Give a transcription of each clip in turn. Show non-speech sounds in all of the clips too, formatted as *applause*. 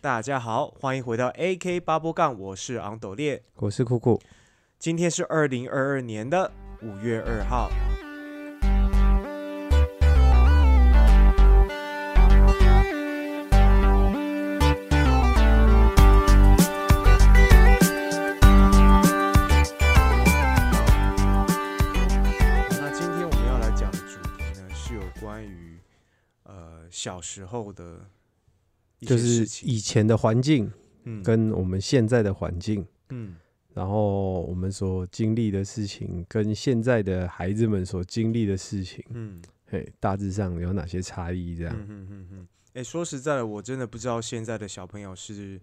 大家好，欢迎回到 AK 八波杠，我是昂斗烈。我是酷酷，今天是二零二二年的五月二号。那今天我们要来讲的主题呢，是有关于呃小时候的就是。以前的环境嗯跟我们现在的环境，嗯然后我们所经历的事情跟现在的孩子们所经历的事情，嗯嘿，大致上有哪些差异？这样，嗯哼哼哼，哎、说实在的，我真的不知道现在的小朋友是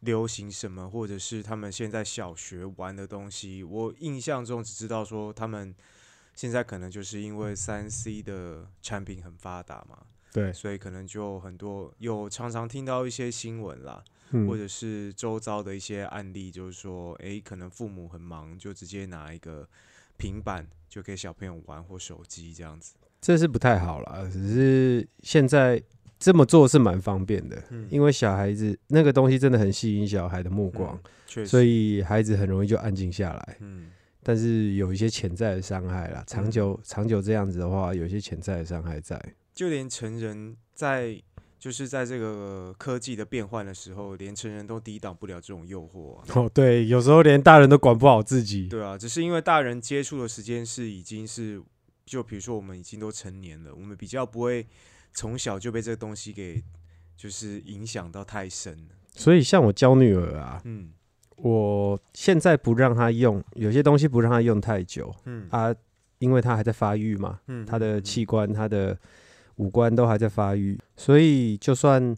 流行什么，或者是他们现在小学玩的东西。我印象中只知道说他们现在可能就是因为三 C 的产品很发达嘛，对，所以可能就很多有常常听到一些新闻啦，嗯或者是周遭的一些案例，就是说，诶，可能父母很忙，就直接拿一个平板就给小朋友玩或手机这样子。这是不太好了。只是现在这么做是蛮方便的，嗯因为小孩子那个东西真的很吸引小孩的目光，嗯，所以孩子很容易就安静下来。嗯但是有一些潜在的伤害啦，长久、长久这样子的话，有一些潜在的伤害在。就连成人在就是在这个科技的变换的时候，连成人都抵挡不了这种诱惑、啊。哦，对，有时候连大人都管不好自己。对啊，只是因为大人接触的时间是已经是，就比如说我们已经都成年了，我们比较不会从小就被这个东西给就是影响到太深了。所以像我教女儿啊，嗯我现在不让她用有些东西，不让她用太久嗯啊，因为她还在发育嘛，嗯她的嗯器官、她的五官都还在发育，所以就算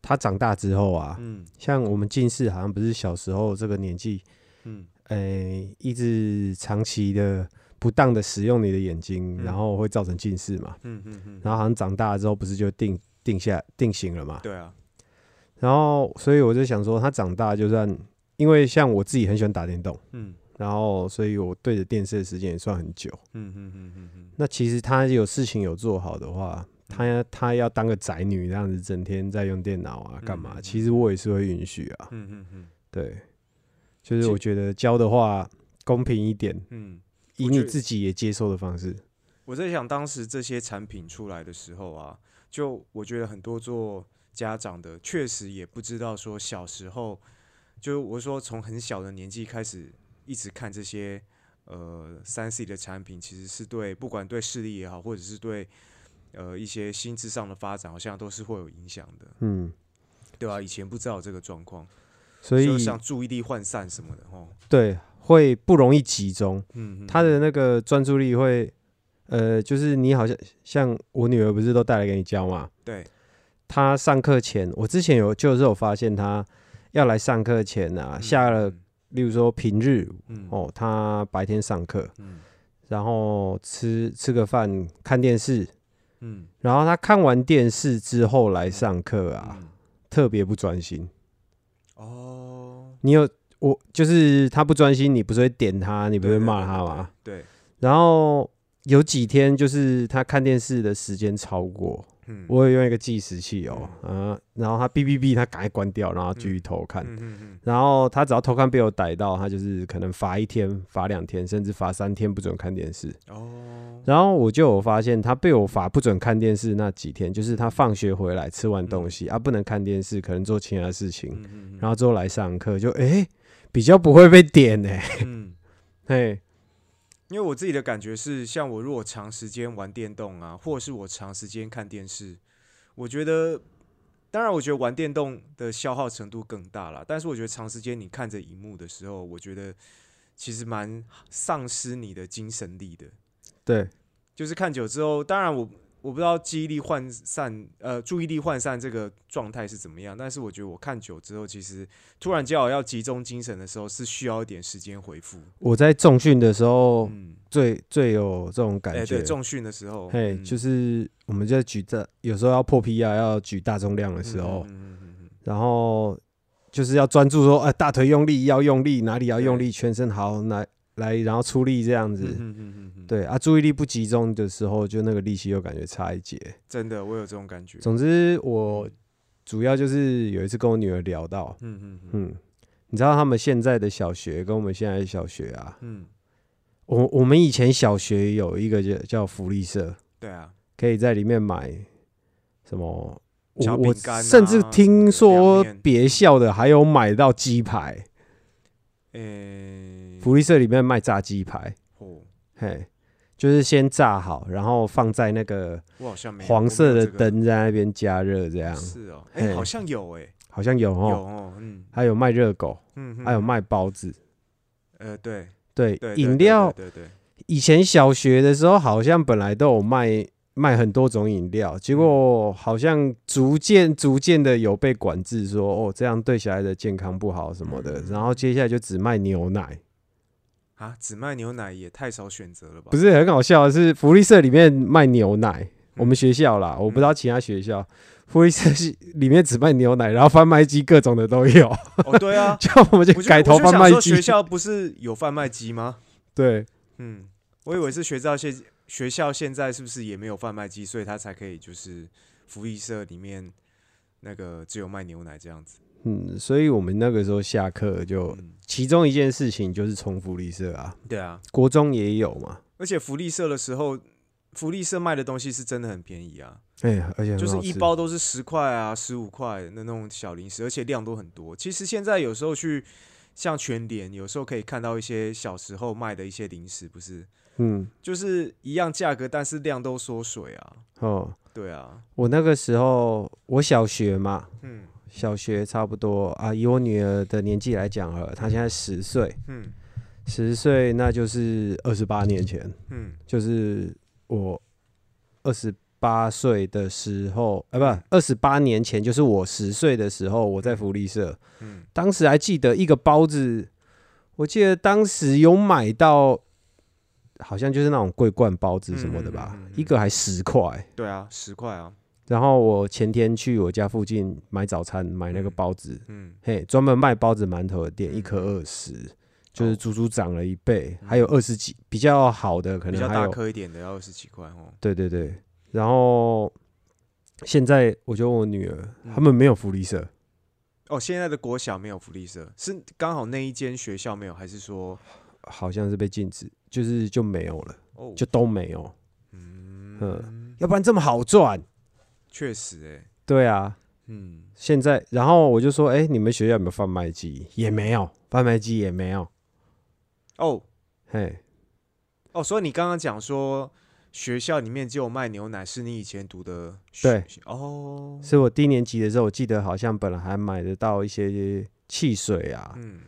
他长大之后啊，嗯。像我们近视好像不是小时候这个年纪，嗯。诶、一直长期的不当的使用你的眼睛，嗯。然后会造成近视嘛。嗯嗯嗯，然后好像长大之后不是就定定下定型了嘛？对啊，然后所以我就想说，他长大就算，因为像我自己很喜欢打电动，嗯。然后所以我对着电视的时间也算很久。嗯嗯嗯嗯嗯，那其实他有事情有做好的话，他要他要当个宅女这样子，整天在用电脑啊干嘛？嗯嗯嗯其实我也是会允许啊。嗯嗯嗯对，就是我觉得教的话公平一点，嗯。以你自己也接受的方式。我在想，当时这些产品出来的时候啊，就我觉得很多做家长的确实也不知道说小时候，就我说从很小的年纪开始一直看这些呃三 C 的产品，其实是对不管对视力也好，或者是对呃一些心智上的发展，好像都是会有影响的，嗯，对吧、以前不知道这个状况，所以就像注意力涣散什么的，哦，对会不容易集中。嗯，他的那个专注力会，呃，就是你好像像我女儿不是都带来给你教嘛？对，她上课前，我之前有就是有发现她要来上课前啊，下了，例如说平日嗯，哦，她白天上课，嗯然后吃吃个饭，看电视，嗯然后他看完电视之后来上课啊，嗯特别不专心。哦，你有我就是他不专心，你不是会点他，你不对对会骂对对她吗？对，然后有几天就是他看电视的时间超过，嗯，我有用一个计时器哦，啊，然后他哔哔哔，他赶快关掉，然后继续偷看。嗯嗯嗯然后他只要偷看被我逮到，他就是可能罚一天、罚两天，甚至罚三天不准看电视。哦，然后我就有发现，他被我罚不准看电视那几天，就是他放学回来吃完东西、啊，不能看电视，可能做其他事情，嗯嗯。然后之后来上课就诶比较不会被点呢、嗯，*laughs* 嘿，因为我自己的感觉是，像我如果长时间玩电动啊，或者是我长时间看电视，我觉得，当然我觉得玩电动的消耗程度更大了，但是我觉得长时间你看着荧幕的时候，我觉得其实蛮丧失你的精神力的。对，就是看久之后，当然我我不知道记忆力涣散，呃，注意力涣散这个状态是怎么样，但是我觉得我看久之后，其实突然叫我要集中精神的时候，是需要一点时间回复。我在重训的时候嗯，最最有这种感哎、觉。对，重训的时候，嘿，嗯就是我们在举大，有时候要破 P 啊，要举大重量的时候，然后就是要专注说，哎、大腿用力，要用力，哪里要用力，全身好，来来，然后出力这样子。嗯嗯嗯嗯嗯，对啊，注意力不集中的时候，就那个力气又感觉差一截。真的，我有这种感觉。总之，我主要就是有一次跟我女儿聊到，嗯嗯嗯嗯，你知道他们现在的小学跟我们现在的小学啊，嗯，我我们以前小学有一个叫叫福利社，对啊，可以在里面买什么。我甚至听说别校的还有买到鸡排，诶，福利社里面卖炸鸡排，哦，嘿，就是先炸好，然后放在那个我好像没有黄色的，我没有灯在那边加热，这样。是哦，哎，嘿。好像有哎，好像有有哦，哦，嗯。还有卖热狗，嗯，嗯。还有，卖包子，呃，对。对，对，对饮料。对对对，对。以前小学的时候好像本来都有卖卖很多种饮料，结果好像逐渐逐渐的有被管制说，哦，这样对小孩的健康不好什么的，嗯然后接下来就只卖牛奶。啊，只卖牛奶也太少选择了吧？不是很好笑是，福利社里面卖牛奶，我们嗯学校啦，我不知道其他学校，福利社是里面只卖牛奶，然后贩卖机各种的都有，哦，对啊，*laughs* 就我们就改头贩卖机学。校不是有贩卖机吗？对，嗯，我以为是学校现学校现在是不是也没有贩卖机，所以他才可以就是福利社里面那个只有卖牛奶这样子。嗯，所以我们那个时候下课就，嗯，其中一件事情就是冲福利社啊，对啊，国中也有嘛，而且福利社的时候，福利社卖的东西是真的很便宜啊，哎、而且就是一包都是十块啊、十五块的那种小零食，而且量都很多。其实现在有时候去像全联，有时候可以看到一些小时候卖的一些零食，不是嗯，就是一样价格，但是量都缩水啊。哦，对啊，我那个时候我小学嘛，嗯。小学差不多啊，以我女儿的年纪来讲好了，她现在十岁，嗯。十岁那就是二十八年前，嗯。就是我二十八岁的时候，啊，不，二十八年前，就是我十岁的时候，我在福利社，嗯，当时还记得一个包子，我记得当时有买到，好像就是那种桂冠包子什么的吧，嗯嗯嗯嗯一个还十块。对啊，十块啊，然后我前天去我家附近买早餐，买那个嗯包子，嗯嘿，专门卖包子馒头的店，嗯一颗二十，就是哦足足涨了一倍，嗯。还有二十几比较好的，可能比较大颗一点的要二十几块哦。对对对，然后现在我就问我女儿，嗯。他们没有福利社，哦，现在的国小没有福利社，是刚好那一间学校没有，还是说好像是被禁止，就是就没有了，哦，就都没有，嗯，要不然这么好赚。确实哎，对啊，嗯，现在然后我就说，哎、你们学校有没有贩卖机？也没有，贩卖机也没有。哦。嘿，哦，所以你刚刚讲说学校里面只有卖牛奶，是你以前读的学对。哦，是我低年级的时候，我记得好像本来还买得到一些汽水啊。嗯，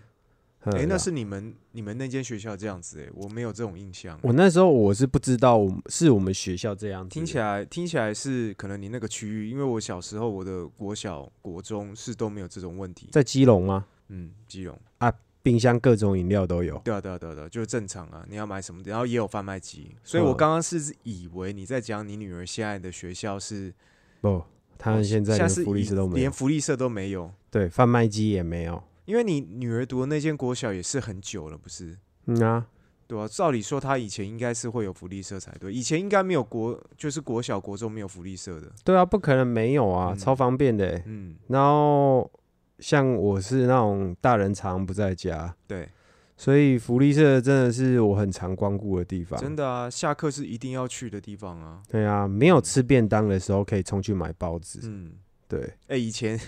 哎哎，那是你们你们那间学校这样子哎，我没有这种印象。我那时候我是不知道，我是我们学校这样子。听起来听起来是可能你那个区域，因为我小时候我的国小国中是都没有这种问题。在基隆吗？嗯，基隆啊，冰箱各种饮料都有。对啊对啊对啊对啊，就是正常啊，你要买什么，然后也有贩卖机，所以嗯我刚刚是以为你在讲你女儿现在的学校是不，他们现在连福利社都没有连，福利社都没有，对，贩卖机也没有。因为你女儿读的那间国小也是很久了，不是？嗯啊，对啊，照理说她以前应该是会有福利社才对，以前应该没有国，就是国小国中没有福利社的。对啊，不可能没有啊，嗯超方便的欸。嗯，然后像我是那种大人常不在家，对，所以福利社真的是我很常光顾的地方。真的啊，下课是一定要去的地方啊。对啊，没有吃便当的时候可以冲去买包子。嗯，对，哎、以前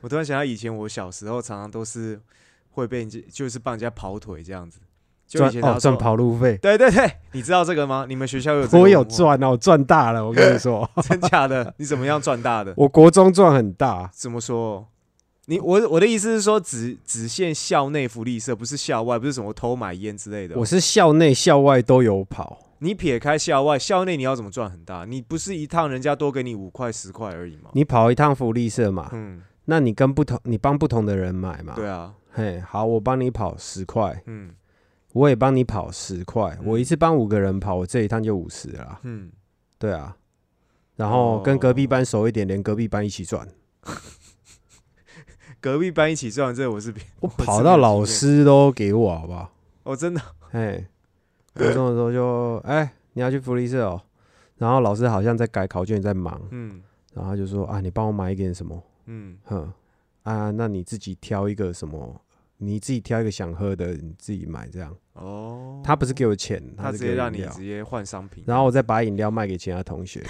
我突然想到，以前我小时候常常都是会被人家就是帮人家跑腿这样子，就以赚前他说哦赚。跑路费，对对对，你知道这个吗？你们学校有这个我有赚哦，赚大了。我跟你说，*laughs* 真假的？你怎么样赚大的？我国中赚很大。怎么说？你我我的意思是说只只限校内福利社，不是校外，不是什么偷买烟之类的哦。我是校内校外都有跑。你撇开校外，校内你要怎么赚很大？你不是一趟人家多给你五块十块而已吗？你跑一趟福利社嘛，嗯，那你跟不同，你帮不同的人买嘛。对啊，嘿，好，我帮你跑十块，嗯。我也帮你跑十块，嗯。我一次帮五个人跑，我这一趟就五十啦。嗯，对啊，然后跟隔壁班熟一点，连隔壁班一起赚。*laughs* 隔壁班一起赚，这我是 *laughs* 我跑到老师都给我，好不好？哦，真的，嘿，高中的时候就，*laughs* 哎、你要去福利社哦。然后老师好像在改考卷，在忙，嗯。然后就说啊，你帮我买一点什么，嗯哼啊，那你自己挑一个什么，你自己挑一个想喝的，你自己买这样。哦，他不是给我钱，他是直接让你直接换商品，然后我再把饮料卖给其他同学。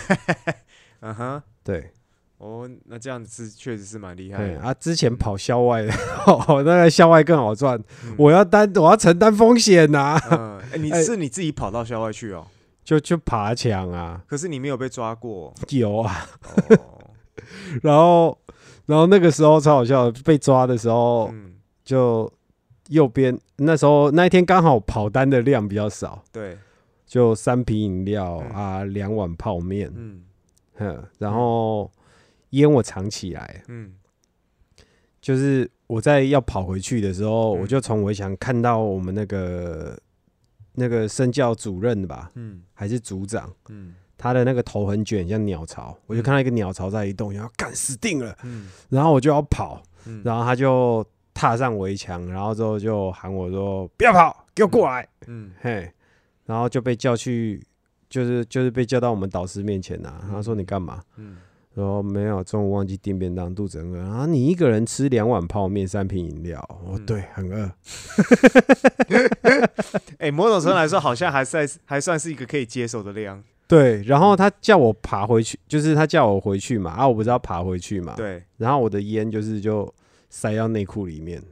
*laughs* 嗯哼，对，哦，那这样子是确实是蛮厉害的。对啊，之前跑校外的，哦，那个校外更好赚。嗯我要担，我要承担风险呐、*laughs* 你哎是你自己跑到校外去哦，就就爬墙啊，可是你没有被抓过有啊。哦。*laughs* 然后，然后那个时候超好笑，被抓的时候嗯，就右边那时候那一天刚好跑单的量比较少，对，就三瓶饮料嗯。啊，两碗泡面，嗯。哼，然后烟我藏起来，嗯。就是我在要跑回去的时候，嗯。我就从围墙看到我们那个那个身教主任吧，嗯。还是组长，嗯他的那个头很卷，像鸟巢，我就看到一个鸟巢在移动，然后干死定了，嗯然后我就要跑，嗯，然后他就踏上围墙，然后之后就喊我说：“不要跑，给我过来！”嗯嘿，然后就被叫去，就是就是被叫到我们导师面前呐、他说：“你干嘛？”嗯说没有，中午忘记订便当，肚子很饿。然后你一个人吃两碗泡面、三瓶饮料，哦，嗯对，很饿。哎，*laughs* 某种程度来说，好像还算还算是一个可以接受的量。对，然后他叫我爬回去，就是他叫我回去嘛，啊，我不是要爬回去嘛，。对，然后我的烟就是就塞到内裤里面，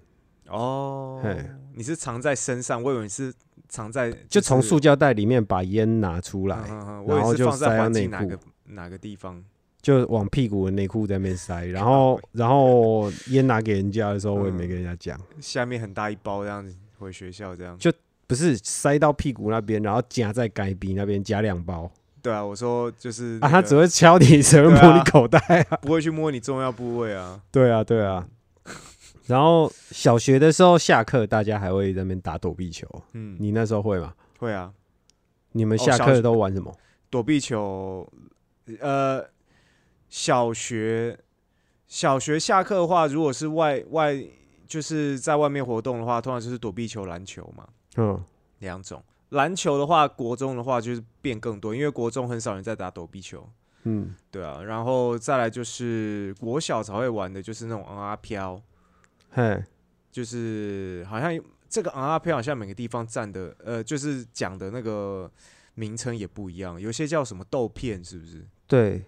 哦嘿，你是藏在身上，我以为你是藏在就是从塑胶袋里面把烟拿出来，嗯嗯嗯然后就塞到内裤哪个哪个地方。就往屁股的内裤在那边塞，然后然后烟拿给人家的时候，我也没跟人家讲，下面很大一包这样子回学校这样。就不是塞到屁股那边，然后夹在该鼻那边夹两包对啊，我说就是啊，那个他只会敲你，只会摸你口袋啊。*laughs* 不会去摸你重要部位啊。对啊，对啊。然后小学的时候下课，大家还会在那边打躲避球。嗯，你那时候会吗？会啊，你们下课都玩什么？躲避球，呃，小学小学下课的话，如果是外外就是在外面活动的话，通常就是躲避球、篮球嘛，嗯，两种。篮球的话，国中的话就是变更多，因为国中很少人在打躲避球，嗯，对啊。然后再来就是国小才会玩的，就是那种昂阿飘，嘿，就是好像这个昂阿飘好像每个地方站的，呃，就是讲的那个名称也不一样，有些叫什么豆片，是不是？对。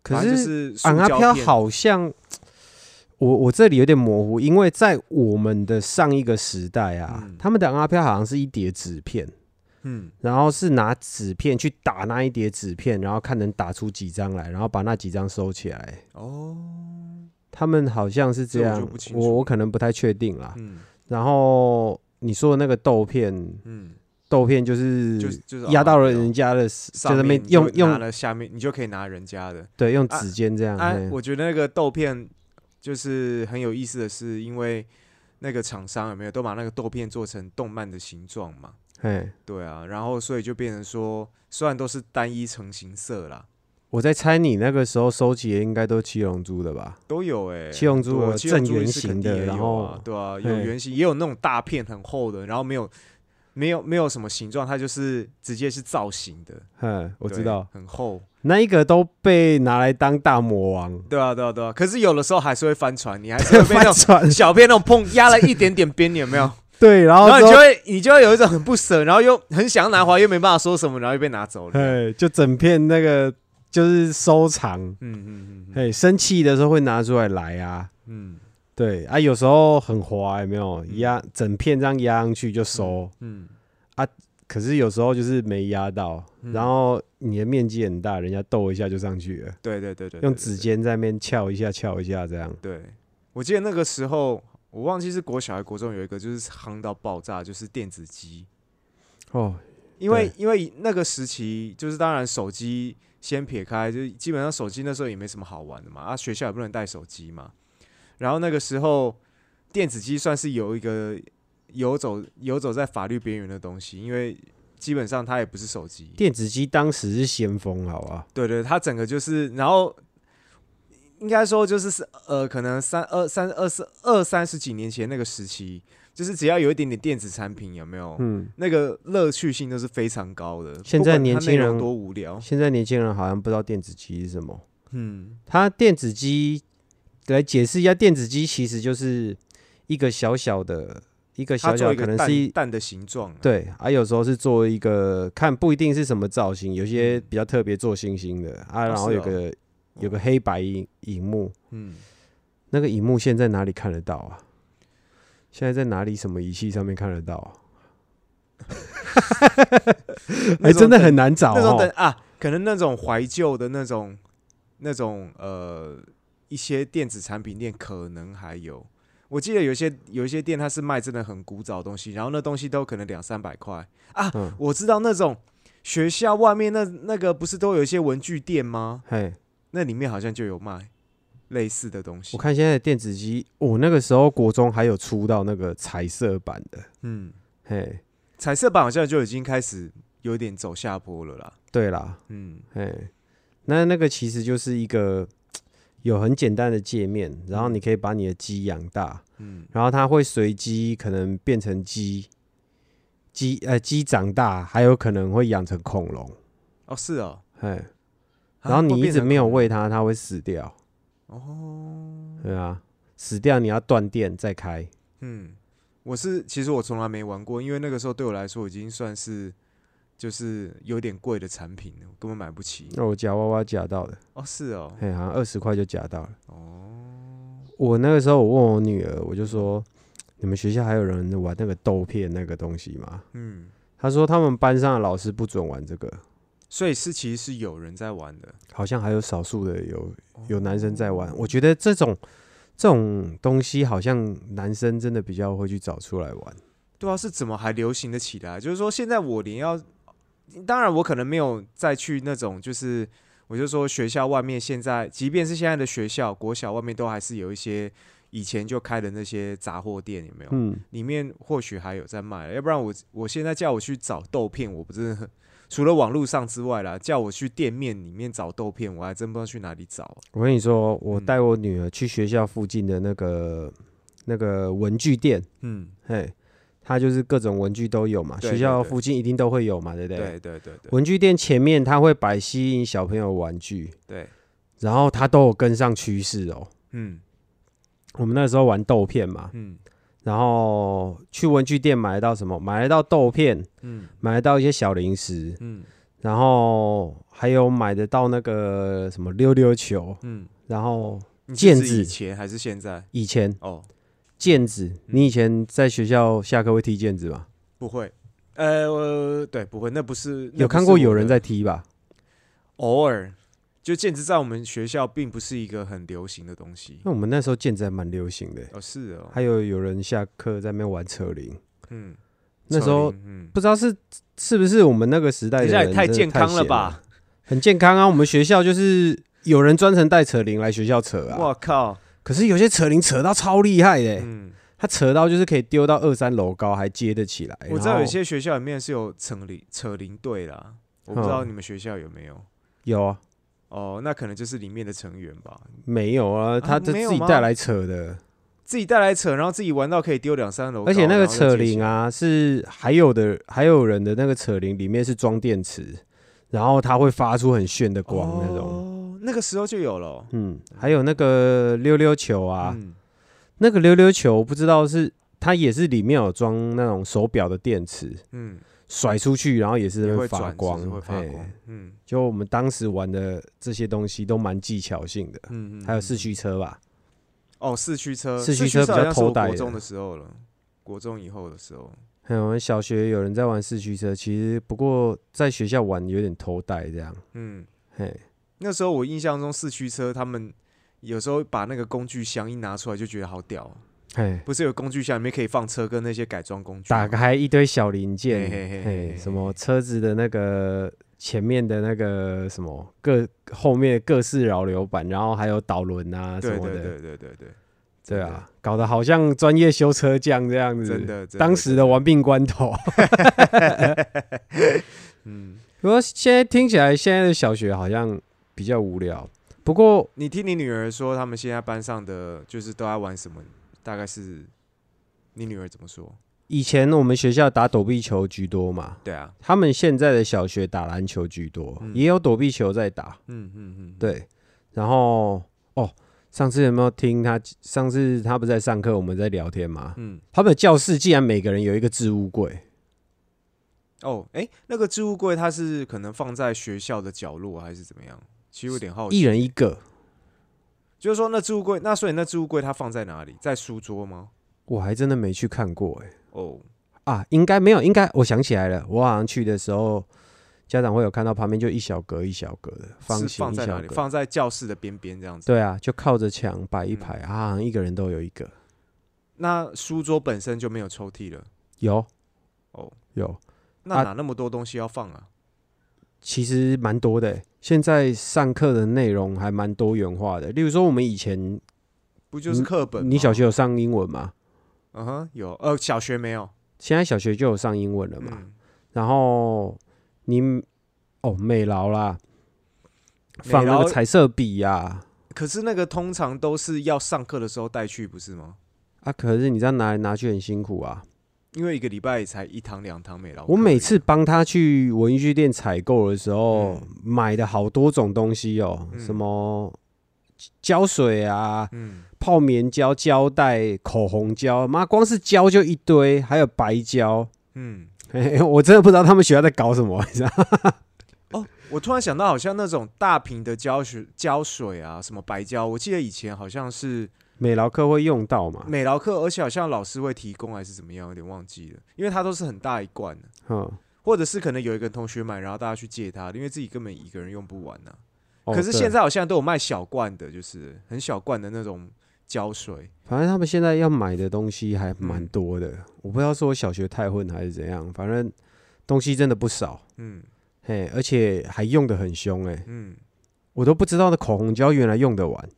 可是塑昂阿飘好像，我我这里有点模糊，因为在我们的上一个时代啊，嗯。他们的昂阿飘好像是一叠纸片，嗯，然后是拿纸片去打那一叠纸片，然后看能打出几张来，然后把那几张收起来。哦，他们好像是这样，我我可能不太确定啦。嗯然后你说的那个豆片，嗯，豆片就是就是压到了人家的，就上面用用了下面，你就可以拿人家的。对用啊指尖这样。啊嘿，我觉得那个豆片就是很有意思的是，因为那个厂商有没有都把那个豆片做成动漫的形状嘛？嘿，对啊，然后所以就变成说，虽然都是单一成型色啦，我在猜你那个时候收集的应该都七龙珠的吧？都有哎、七龙珠的正圆形的，然后啊，对啊，有嘿圆形，也有那种大片很厚的，然后没有没有没有什么形状，它就是直接是造型的。嗯，我知道很厚。那一个都被拿来当大魔王，对啊，对啊，对啊。可是有的时候还是会翻船，你还是会 *laughs* 被那翻种船。小片那种碰压了一点点边，你有没有？*laughs* 对，然然后你就会你就会有一种很不舍，然后又很想要拿回来，又没办法说什么，然后又被拿走了。对，就整片那个就是收藏。嗯嗯嗯嗯嘿，生气的时候会拿出来来啊。嗯对啊，有时候很滑，有没有压整片这样压上去就收？嗯啊可是有时候就是没压到，嗯然后你的面积很大，人家逗一下就上去了，对对对对，用指尖在那边撬一下撬一下这样。对，我记得那个时候，我忘记是国小还是国中有一个就是夯到爆炸，就是电子机。哦，因为因为那个时期，就是当然手机先撇开，就是基本上手机那时候也没什么好玩的嘛，啊，学校也不能带手机嘛。然后那个时候，电子机算是有一个游走游走在法律边缘的东西，因为基本上它也不是手机。电子机当时是先锋，好吧？对对，它整个就是，然后应该说就是是呃，可能三二三二十二三十几年前那个时期，就是只要有一点点电子产品，有没有？嗯，那个乐趣性都是非常高的。现在年轻人多无聊，现在年轻人好像不知道电子机是什么。嗯，它电子机来解释一下，电子机其实就是一个小小的，一个小小可能是一蛋蛋的形状啊，对，啊，有时候是做一个看不一定是什么造型，有些嗯比较特别做星星的啊，然后有个有个黑白荧荧幕，嗯，那个荧幕现在哪里看得到啊？现在在哪里什么仪器上面看得到啊？*laughs* 那还真的很难找那种。啊，可能那种怀旧的那种那种呃一些电子产品店可能还有。我记得有些有一些店它是卖真的很古早的东西，然后那东西都可能两三百块啊。嗯我知道那种学校外面那那个不是都有一些文具店吗？嘿，那里面好像就有卖类似的东西。我看现在的电子机，我、那个时候国中还有出到那个彩色版的，嗯，嘿，彩色版好像就已经开始有点走下坡了啦。对啦，嗯。嘿，那那个其实就是一个 *tsk* 有很简单的界面，然后你可以把你的鸡养大，嗯。然后它会随机可能变成鸡，鸡呃鸡长大，还有可能会养成恐龙，哦是哦，嘿，啊然后你一直没有喂它，它会死掉，哦。对啊，死掉你要断电再开，嗯，我是其实我从来没玩过，因为那个时候对我来说已经算是就是有点贵的产品了，我根本买不起。那我夹娃娃夹到的，哦，是哦，嘿，好像二十块就夹到了。哦，我那个时候我问我女儿，我就说，你们学校还有人玩那个豆片那个东西吗？嗯，她说他们班上的老师不准玩这个，所以是其实是有人在玩的。好像还有少数的有有男生在玩。我觉得这种这种东西好像男生真的比较会去找出来玩。对啊，是怎么还流行的起来？就是说现在我连要，当然我可能没有再去那种，就是我就说学校外面现在，即便是现在的学校国小外面，都还是有一些以前就开的那些杂货店，有没有？嗯，里面或许还有在卖，要不然我我现在叫我去找豆片，我不是很除了网络上之外啦，叫我去店面里面找豆片，我还真不知道去哪里找。我跟你说，我嗯带我女儿去学校附近的那个那个文具店，嗯，嘿，它就是各种文具都有嘛，对学校附近一定都会有嘛，对不对？对对对对文具店前面它会摆吸引小朋友玩具，对，然后它都有跟上趋势哦。嗯我们那时候玩豆片嘛，嗯然后去文具店买得到什么？买得到豆片，嗯买得到一些小零食，嗯然后还有买得到那个什么溜溜球，嗯，然后毽子以前还是现在？以前哦，毽子，你以前在学校下课会踢毽子吗？不会，呃，我对，不会，那不是有看过有人在踢吧？偶尔。就毽子在我们学校并不是一个很流行的东西因为我们那时候毽子还蛮流行的，哦，是哦，还有有人下课在那边玩扯铃，嗯，那时候嗯，不知道是是不是我们那个时代的人太健康了吧？*laughs* 很健康啊！我们学校就是有人专程带扯铃来学校扯啊，我靠，可是有些扯铃扯到超厉害的欸、嗯，他扯到就是可以丢到二三楼高，还接得起来。我知道有些学校里面是有扯铃扯铃队啦，我不知道嗯你们学校有没有。有啊，哦，那可能就是里面的成员吧，没有啊，他这没有吗自己带来扯的，自己带来扯，然后自己玩到可以丢两三楼，而且那个扯铃啊，是还有的，还有人的那个扯铃里面是装电池，然后它会发出很炫的光那种。哦，那个时候就有了哦。嗯，还有那个溜溜球啊，嗯，那个溜溜球不知道是它也是里面有装那种手表的电池，嗯，甩出去然后也是会转，光，是会发光。嗯。就我们当时玩的这些东西都蛮技巧性的，嗯嗯，还有四嗯驱车吧，哦，四驱车，四驱驱车比较偷带国中的时候了，国中以后的时候，还有我们小学有人在玩四驱车，其实不过在学校玩有点偷带这样，嗯，嘿，那时候我印象中四驱车他们有时候把那个工具箱一拿出来就觉得好屌哦，嘿，不是有工具箱里面可以放车跟那些改装工具吗，打开一堆小零件，嘿嘿什么车子的那个前面的那个什么各后面各式扰流板，然后还有导轮啊什对对么的，对对对对，对真的啊，搞得好像专业修车匠这样子，真的，真当时的玩命关头。*laughs* 嗯，不过现在听起来，现在的小学好像比较无聊。不过你听你女儿说他们现在班上的就是都在玩什么？大概是你女儿怎么说？以前我们学校打躲避球居多嘛，对啊，他们现在的小学打篮球居多，嗯也有躲避球在打。嗯嗯嗯，对，然后哦，上次有没有听他？上次他不是在上课，我们在聊天嘛。嗯，他们的教室竟然每个人有一个置物柜，哦，哎、那个置物柜它是可能放在学校的角落还是怎么样？其实有点好奇，一人一个。就是说那置物柜，那所以那置物柜它放在哪里？在书桌吗？我还真的没去看过哎、哦，啊，应该没有，应该我想起来了，我好像去的时候，家长会有看到旁边就一小格一小格的方是形放在哪里？放在教室的边边这样子。对啊，就靠着墙摆一嗯排、啊，好像一个人都有一个。那书桌本身就没有抽屉了。有哦，有，啊那哪那么多东西要放啊？其实蛮多的欸。现在上课的内容还蛮多元化的，例如说我们以前，不就是课本吗？你小学有上英文吗？嗯哼有，呃，小学没有现在小学就有上英文了嘛。嗯，然后你哦美劳啦，美放那劳个彩色笔呀、可是那个通常都是要上课的时候带去，不是吗？啊，可是你这样拿来拿去很辛苦啊。因为一个礼拜才一堂两堂美劳课而已。我每次帮他去文具店采购的时候，嗯买的好多种东西哦，嗯什么胶水啊、嗯，泡棉胶、胶带、口红胶，妈，光是胶就一堆，还有白胶。嗯，我真的不知道他们学校在搞什么，你知道？*laughs* 哦，我突然想到，好像那种大瓶的胶水、胶水啊，什么白胶，我记得以前好像是美劳课会用到嘛？美劳课，而且好像老师会提供还是怎么样，有点忘记了，因为它都是很大一罐的，嗯，或者是可能有一个同学买，然后大家去借他，因为自己根本一个人用不完呢、哦可是现在好像都有卖小罐的，就是很小罐的那种胶水。反正他们现在要买的东西还蛮嗯多的，我不知道是我小学太混还是怎样，反正东西真的不少，嗯。嘿，而且还用的很凶哎、嗯，我都不知道那口红胶原来用得完。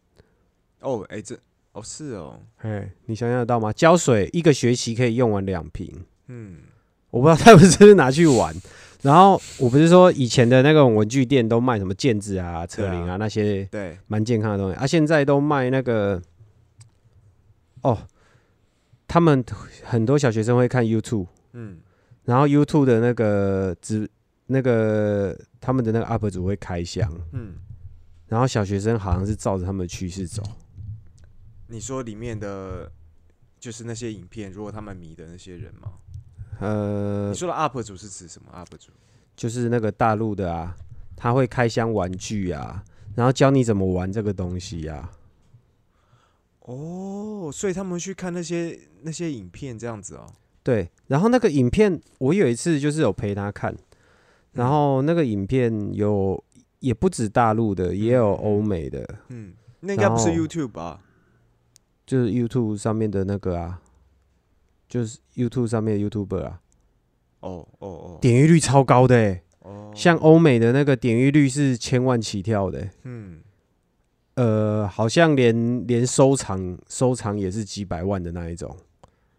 哦，哎、这哦是哦，哎，你想象得到吗？胶水一个学期可以用完两瓶，嗯。我不知道他们是不是拿去玩。*laughs* 然后我不是说以前的那个文具店都卖什么毽子啊、车铃对啊。那些对，蛮健康的东西。啊，现在都卖那个哦，他们很多小学生会看 YouTube，嗯。然后 YouTube 的那个直那个他们的那个 UP 主会开箱，嗯，然后小学生好像是照着他们的趋势走。你说里面的就是那些影片，如果他们迷的那些人吗？呃你，说的 UP 主是指什么 UP 主？就是那个大陆的啊，他会开箱玩具啊，然后教你怎么玩这个东西啊。哦，所以他们去看那些那些影片这样子哦。对，然后那个影片，我有一次就是有陪他看，然后那个影片有也不止大陆的，也有欧美的，嗯，那应该不是 YouTube 吧？就是 YouTube 上面的那个啊，就是 YouTube 上面的 YouTuber 啊，哦哦哦。点阅率超高的、欸，哦，像欧美的那个点阅率是千万起跳的欸、嗯，呃，好像连连收藏收藏也是几百万的那一种，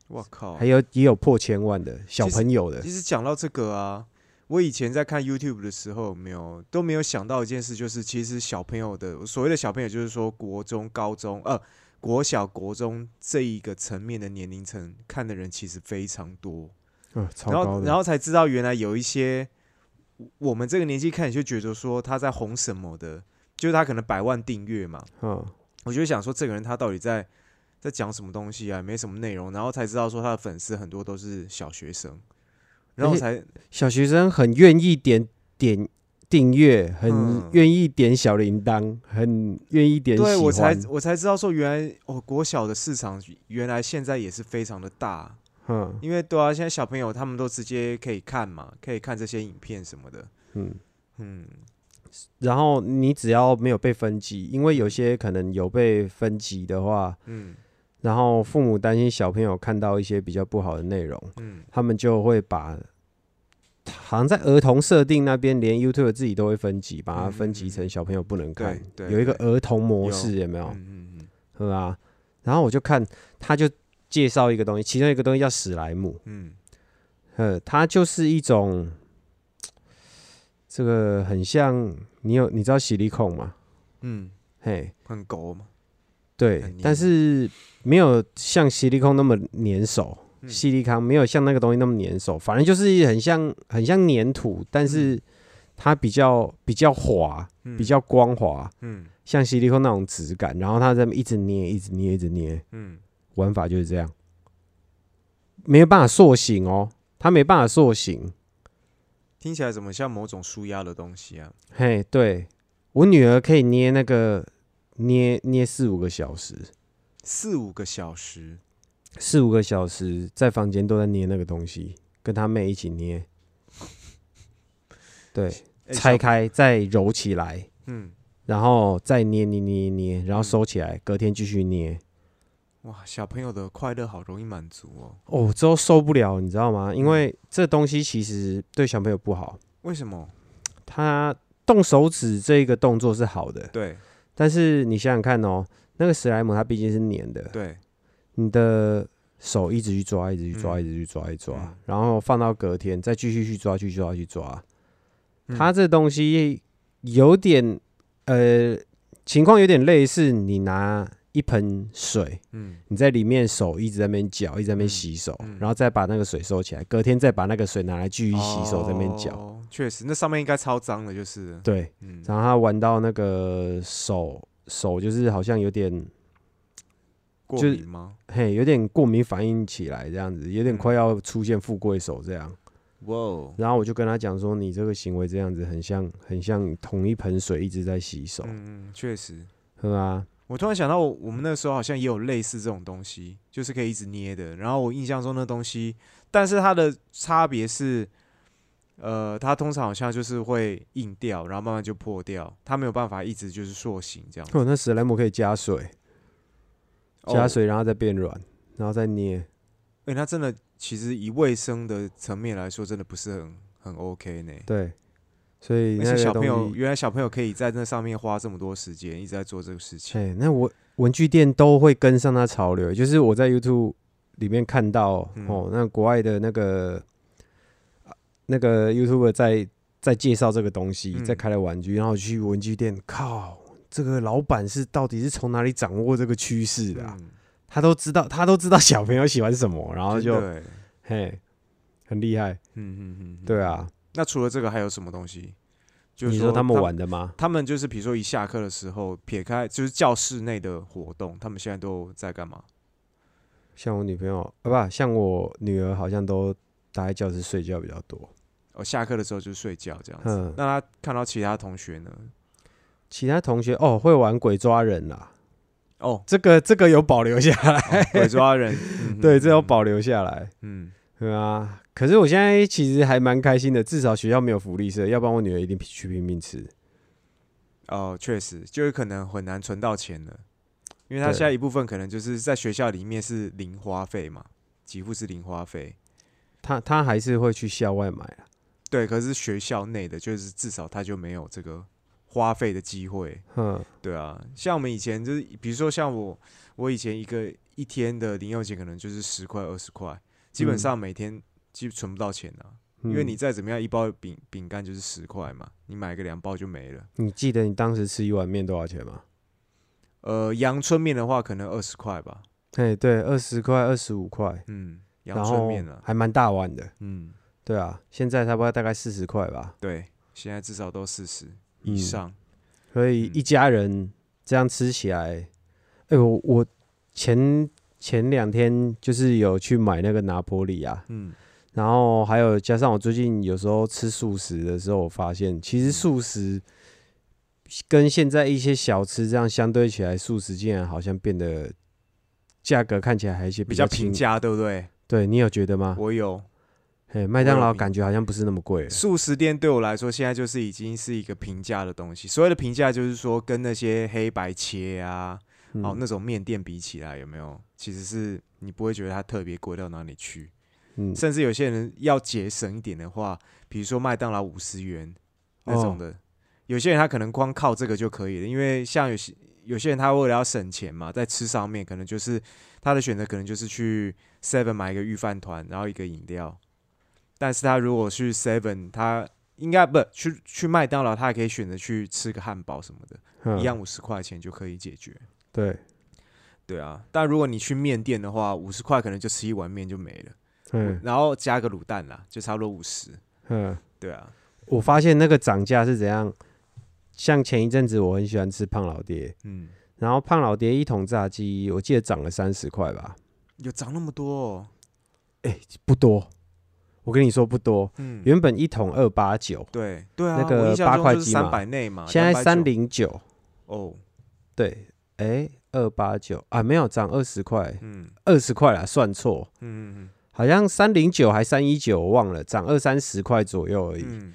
我靠。还！有也有破千万的小朋友的。其，实讲到这个啊，我以前在看 YouTube 的时候，没有都没有想到一件事，就是其实小朋友的所谓的小朋友，就是说国中、高中，呃，国小、国中这一个层面的年龄层看的人其实非常多。嗯，然后，然后才知道原来有一些我们这个年纪看，你就觉得说他在红什么的，就是他可能百万订阅嘛，嗯，我就想说这个人他到底在在讲什么东西啊，没什么内容，然后才知道说他的粉丝很多都是小学生，然后才小学生很愿意点点订阅，很嗯。愿意点小铃铛，很愿意点。对我才我才知道说原来哦国小的市场原来现在也是非常的大，嗯。因为对啊，现在小朋友他们都直接可以看嘛，可以看这些影片什么的，嗯，嗯。然后你只要没有被分级，因为有些可能有被分级的话，嗯。然后父母担心小朋友看到一些比较不好的内容，嗯。他们就会把。好像在儿童设定那边，连 YouTube 自己都会分级，把它嗯分级成小朋友不能看。对对有一个儿童模式，有没有？嗯嗯嗯是吧。然后我就看，他就介绍一个东西，其中一个东西叫史莱姆。嗯呃，它就是一种，这个很像你有你知道洗力控吗？嗯，嘿，很狗吗，对，但是没有像洗力控那么粘手，嗯细力康没有像那个东西那么粘手，反正就是很像很像粘土，但是它比较比较滑，嗯。比较光滑，嗯。像吸力康那种质感，然后它在那边一直捏，一直捏，一直捏，嗯，玩法就是这样，没有办法塑形哦，它没办法塑形。听起来怎么像某种舒压的东西啊？嘿，对我女儿可以捏那个捏捏四五个小时，四五个小时，四五个小时在房间都在捏那个东西，跟他妹一起捏。对，拆开再揉起来，嗯，然后再捏捏捏捏，然后嗯收起来，隔天继续捏。哇，小朋友的快乐好容易满足哦。哦，之后受不了，你知道吗？因嗯为这东西其实对小朋友不好。为什么？他动手指这一个动作是好的，对但是你想想看哦，那个史莱姆它毕竟是粘的，对，你的手一直去抓，一直去抓，嗯。一直去抓，一直抓，嗯。然后放到隔天再继续去抓，去抓，去抓。嗯。它这东西有点呃，情况有点类似，你拿一盆水，嗯。你在里面手一直在那边搅，一直在那边嗯。洗手，嗯。然后再把那个水收起来，隔天再把那个水拿来继续洗手，在那边搅。哦，确实，那上面应该超脏的，就是，对，嗯，然后他玩到那个手手就是好像有点过就是敏吗？嘿，有点过敏反应起来，这样子，有点嗯快要出现富贵手这样。哇哦，然后我就跟他讲说，你这个行为这样子很像很像同一盆水一直在洗手，嗯嗯，确实。是啊？我突然想到，我们那时候好像也有类似这种东西，就是可以一直捏的。然后我印象中那东西，但是它的差别是，呃，它通常好像就是会硬掉，然后慢慢就破掉，它没有办法一直就是塑形这样子。哦，那史莱姆可以加水，加哦，水然后再变软，然后再捏。哎、它真的其实以卫生的层面来说，真的不是很很 OK 呢。对，所以而那小朋友，原来小朋友可以在那上面花这么多时间，一直在做这个事情。哎，那我文具店都会跟上它潮流，就是我在 YouTube 里面看到、嗯哦，那国外的那个啊那个 YouTuber 在在介绍这个东西，嗯在开了玩具，然后去文具店，靠，这个老板是到底是从哪里掌握这个趋势的啊、嗯，他都知道，他都知道小朋友喜欢什么，然后就嘿，很厉害，嗯嗯嗯，嗯对啊。那除了这个还有什么东西？就是说他们玩的吗？他们就是比如说一下课的时候，撇开就是教室内的活动，他们现在都在干嘛？像我女朋友，啊不，像我女儿好像都待在教室睡觉比较多。哦，下课的时候就睡觉这样子。嗯，那他看到其他同学呢？其他同学哦会玩鬼抓人啦，哦，这个这个有保留下来，哦鬼抓人，*laughs* 嗯对，这有嗯保留下来，嗯，对啊。可是我现在其实还蛮开心的，至少学校没有福利社，要不然我女儿一定去拼命吃。哦，确实，就是可能很难存到钱了，因为他对。现在一部分可能就是在学校里面是零花费嘛，几乎是零花费。她她还是会去校外买啊，对，可是学校内的，就是至少他就没有这个花费的机会。哼，对啊，像我们以前就是，比如说像我，我以前一个一天的零用钱可能就是十块二十块，基本嗯。上每天基存不到钱啊，因为嗯。你再怎么样一包饼饼干就是十块嘛，你买个两包就没了。你记得你当时吃一碗面多少钱吗？呃，阳春面的话可能二十块吧，哎，对，二十块、二十五块，嗯，然阳春后面啊，还蛮大碗的，嗯，对啊，现在差不多大概四十块吧，对，现在至少都四十以嗯上，嗯所以一家人这样吃起来，哎、我我前前两天就是有去买那个拿坡里啊，嗯然后还有加上我最近有时候吃素食的时候，我发现其实嗯素食跟现在一些小吃这样相对起来，素食竟然好像变得价格看起来还有一些比较平。价，对不对？对你有觉得吗？我有嘿，麦当劳感觉好像不是那么贵。素食店对我来说，现在就是已经是一个平价的东西。所谓的平价，就是说跟那些黑白切啊，嗯哦那种面店比起来，有没有？其实是你不会觉得它特别贵到哪里去。嗯甚至有些人要节省一点的话，比如说麦当劳五十元那哦种的，有些人他可能光靠这个就可以了，因为像有些有些人他为了要省钱嘛，在吃上面可能就是他的选择可能就是去 Seven 买一个预饭团，然后一个饮料。但是他如果去 Seven，他应该不去去麦当劳，他也可以选择去吃个汉堡什么的，嗯一样五十块钱就可以解决。对，对啊，但如果你去面店的话，五十块可能就吃一碗面就没了，嗯然后加个卤蛋啦，就差不多五十。嗯。对啊，我发现那个涨价是怎样？像前一阵子我很喜欢吃胖老爹，嗯，然后胖老爹一桶炸鸡，我记得涨了三十块吧，有涨那么多哦，不多。我跟你说不多，嗯，原本一桶二八九，对对啊，那个八块鸡嘛。百内嘛，现在三零九，哦，对，哎，二八九。啊，没有涨二十块，嗯。二十块啦，算错，嗯嗯好像三零九还三一九，我忘了，涨二三十块左右而已。嗯，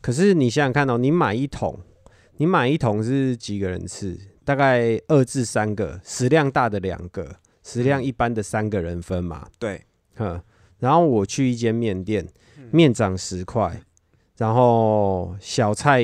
可是你想想看哦，你买一桶，你买一桶是几个人吃？大概二至三个，食量大的两个，食量一般的三个人分嘛。对，哼，然后我去一间面店，嗯面涨十块，然后小菜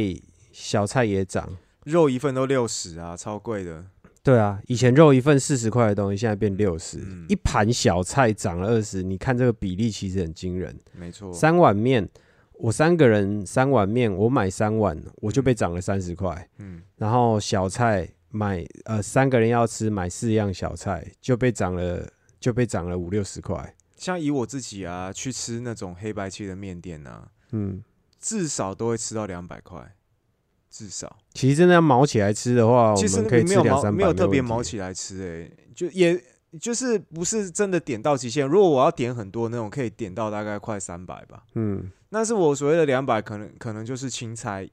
小菜也涨。肉一份都六十啊，超贵的，对啊，以前肉一份四十块的东西，现在变六十、嗯一盘小菜涨了二十，你看这个比例其实很惊人。没错，三碗面，我三个人三碗面，我买三碗，我就被涨了三十块。嗯然后小菜买呃三个人要吃买四样小菜就被涨了就被涨了五六十块。像以我自己啊，去吃那种黑白切的面店啊，嗯，至少都会吃到两百块，至少。其实真的要毛起来吃的话，其实没有毛没有特别毛起来吃、欸，就也就是不是真的点到极限。如果我要点很多那种，可以点到大概快三百吧。嗯但是我所谓的两百，可能可能就是青菜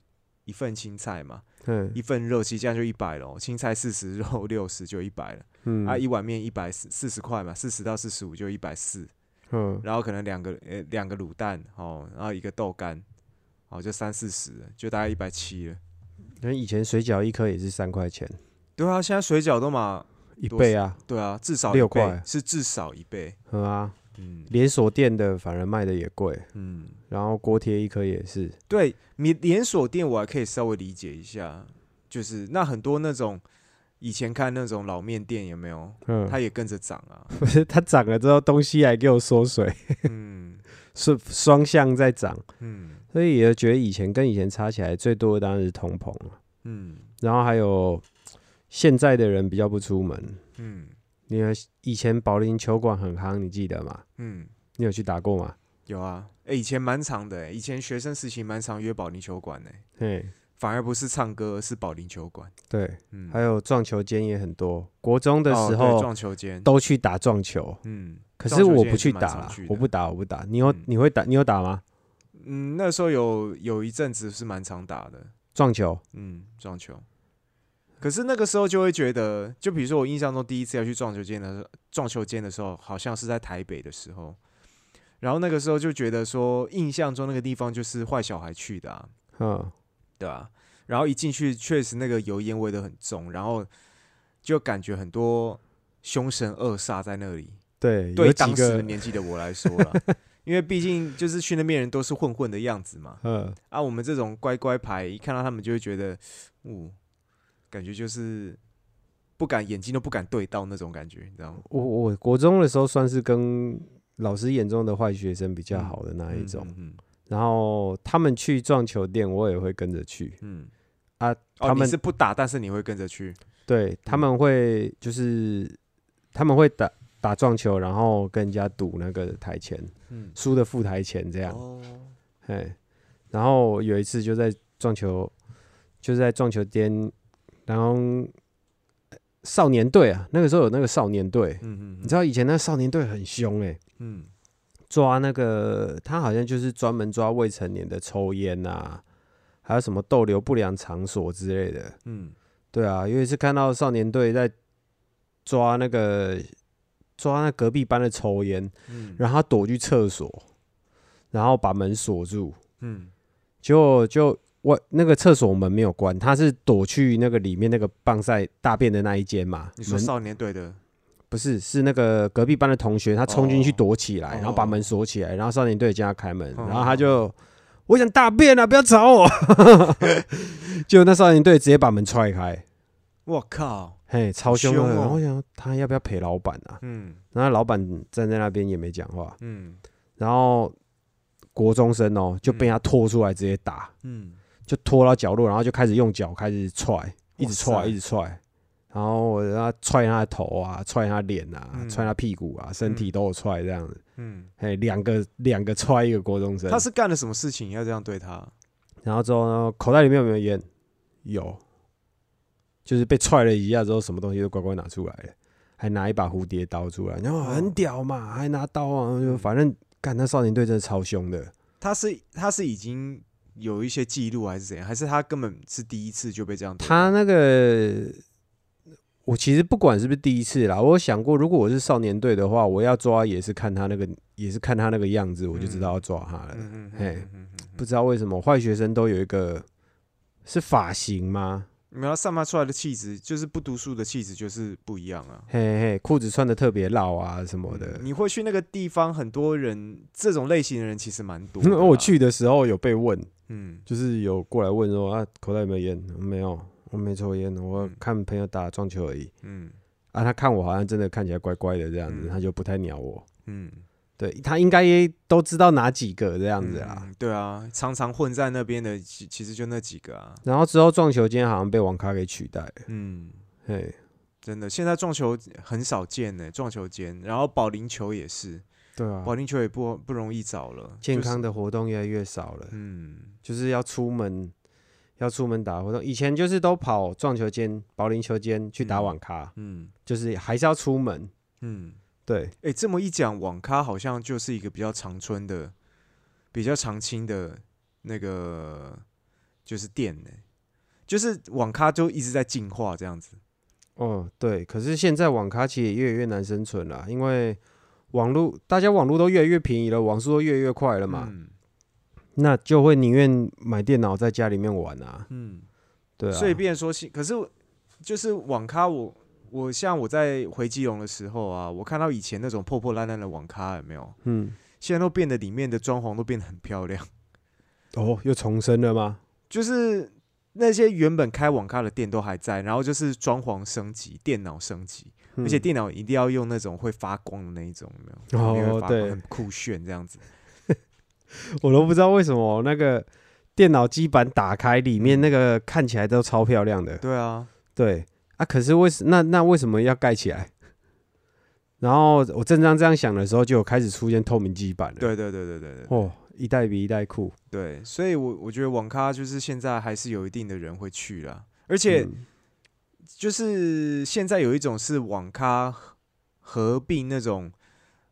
一份青菜嘛，嗯一份肉，其实这样就一百了。青菜四十，肉六十就一百了。嗯啊，一碗面一百四四十块嘛，四十到四十五就一百四。嗯。然后可能两个呃两个卤蛋哦，然后一个豆干，哦就三四十，就大概一百七了。因为以前水饺一颗也是三块钱。对啊，现在水饺都嘛，一倍啊，对啊，至少六块。是至少一倍。嗯啊，嗯。连锁店的反而卖的也贵，嗯，然后锅贴一颗也是，对，你连锁店我还可以稍微理解一下，就是那很多那种以前看那种老面店有没有，嗯，它也跟着涨啊。不 *laughs* 是它涨了之后东西还给我缩水，嗯。*laughs* 是双向在涨，嗯。所以也觉得以前跟以前差起来最多的当然是通膨了，嗯。然后还有现在的人比较不出门，嗯。因为以前保龄球馆很夯，你记得吗？嗯，你有去打过吗？有啊。哎、以前蛮长的、欸，以前学生时期蛮常约保龄球馆的、嘿，反而不是唱歌，而是保龄球馆。对，嗯，还有撞球间也很多，国中的时候撞球间，都去打撞球，嗯，可是我不去打啦蛮常去，的我不打，我不打。你有嗯你会打？你有打吗？嗯，那时候有有一阵子是蛮常打的，撞球？嗯，撞球。可是那个时候就会觉得，就比如说我印象中第一次要去撞球间的时候，撞球间的时候，好像是在台北的时候，然后那个时候就觉得说，印象中那个地方就是坏小孩去的、啊，嗯，对吧、然后一进去，确实那个油烟味都很重，然后就感觉很多凶神恶煞在那里。对，对当时的，年纪的我来说了，*laughs* 因为毕竟就是去那边人都是混混的样子嘛，嗯，啊，我们这种乖乖牌，一看到他们就会觉得，嗯，感觉就是不敢眼睛都不敢对到那种感觉，你知道吗？我我国中的时候算是跟老师眼中的坏学生比较好的那一种，嗯然后他们去撞球店，我也会跟着去。嗯，啊。哦，他们你是不打，但是你会跟着去，对，他们会就是他们会打打撞球，然后跟人家赌那个台钱，嗯，输的付台钱这样。哦，哎，然后有一次就在撞球，就是在撞球店，然后呃少年队啊，那个时候有那个少年队，嗯嗯，你知道以前那少年队很凶哎、嗯抓那个他好像就是专门抓未成年的抽烟啊，还有什么逗留不良场所之类的。嗯对啊，因为是看到少年队在抓那个抓那隔壁班的抽烟，嗯然后他躲去厕所，然后把门锁住，嗯结果就我那个厕所门没有关，他是躲去那个里面那个棒赛大便的那一间嘛。你说少年队的，不是是那个隔壁班的同学，他冲进去哦躲起来，然后把哦门锁起来，然后少年队叫他开门，哦。然后他就我想大便啊，不要吵我。*laughs* 结果那少年队直接把门踹开，我靠，嘿，超凶的。凶哦。然后我想他要不要陪老板啊？嗯。然后老板站在那边也没讲话，嗯。然后国中生哦就被他拖出来直接打。嗯，就拖到角落，然后就开始用脚开始踹，一直哇塞。踹，一直踹，然后我让他踹他的头啊，踹他脸啊，嗯踹他屁股啊，身体都有踹这样子。嗯，哎，两个两个踹一个国中生，他是干了什么事情要这样对他？然后之后呢，口袋里面有没有烟？有，就是被踹了一下之后，什么东西都乖乖拿出来了，还拿一把蝴蝶刀出来，然后很屌嘛，还拿刀啊，就反正干那少年队真的超凶的。他是他是已经有一些记录还是怎样？还是他根本是第一次就被这样对待？他那个，我其实不管是不是第一次啦，我想过，如果我是少年队的话，我要抓也是看他那个，也是看他那个样子，我就知道要抓他了。嗯嗯嘿不知道为什么坏学生都有一个是发型吗？没有散发出来的气质，就是不读书的气质，就是不一样啊。嘿嘿，裤子穿的特别老啊什么的。你会去那个地方，很多人这种类型的人其实蛮多 *laughs* 我去的时候有被问，嗯，就是有过来问说啊，口袋有没有烟？没有，我没抽烟，我嗯看朋友打撞球而已。嗯啊，他看我好像真的看起来乖乖的这样子，嗯他就不太鸟我。嗯，对他应该都知道哪几个这样子啊。嗯对啊，常常混在那边的，其其实就那几个啊。然后之后撞球间好像被网咖给取代了，嗯，嘿，真的，现在撞球很少见呢，撞球间，然后保龄球也是，对啊保，龄球也不不容易找了，健康，的活动越来越少了，嗯就是要出门，要出门打活动。以前就是都跑撞球间、保龄球间去打嗯网咖，嗯就是还是要出门。嗯，对，哎，这么一讲，网咖好像就是一个比较长春的、比较常青的那个就是店呢，就是网咖就一直在进化这样子。哦，对。可是现在网咖其实也越来越难生存了，因为网络大家网络都越来越便宜了，网速都越来越快了嘛，嗯那就会宁愿买电脑在家里面玩啊。嗯，对啊，所以变成说，可是就是网咖我。我像我在回基隆的时候啊，我看到以前那种破破烂烂的网咖有没有？嗯，现在都变得里面的装潢都变得很漂亮，哦，又重生了吗？就是那些原本开网咖的店都还在，然后就是装潢升级、电脑升级，而且嗯电脑一定要用那种会发光的那一种，有没有？哦对很酷炫这样子。*laughs* 我都不知道为什么那个电脑基板打开，里面那个看起来都超漂亮的。对啊，对啊，可是为什那那为什么要盖起来？然后我正当这样想的时候，就有开始出现透明基板了。，对对对对对对哦，一代比一代酷。对，所以我我觉得网咖就是现在还是有一定的人会去啦，而且嗯就是现在有一种是网咖合合并那种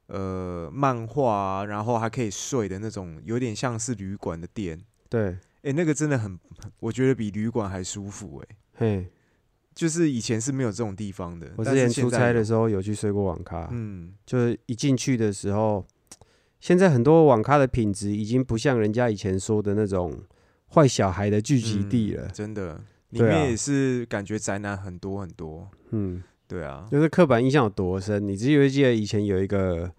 呃漫画啊，然后还可以睡的那种，有点像是旅馆的店。对，诶，那个真的很，我觉得比旅馆还舒服哎。嘿，就是以前是没有这种地方的。我之前出差的时候有去睡过网咖，嗯，就是一进去的时候，现在很多网咖的品质已经不像人家以前说的那种坏小孩的聚集地了嗯。真的，里面也是感觉宅男很多很多。嗯，对啊，就是刻板印象有多深？你记不记得以前有一个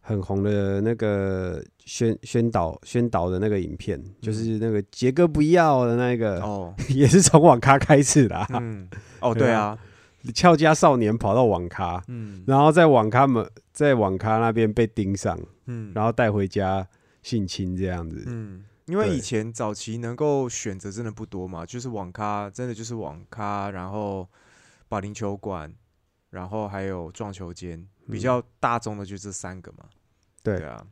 很红的那个宣宣导宣导的那个影片，就是那个杰哥不要的那个，嗯 *laughs* 哦，也是从网咖开始的、啊。嗯，哦，对啊对啊，俏家少年跑到网咖，嗯然后在网咖门在网咖那边被盯上，嗯，然后带回家性侵这样子。嗯，因为以前早期能够选择真的不多嘛，就是网咖，真的就是网咖，然后保龄球馆，然后还有撞球间，比嗯较大众的就这三个嘛。对对啊，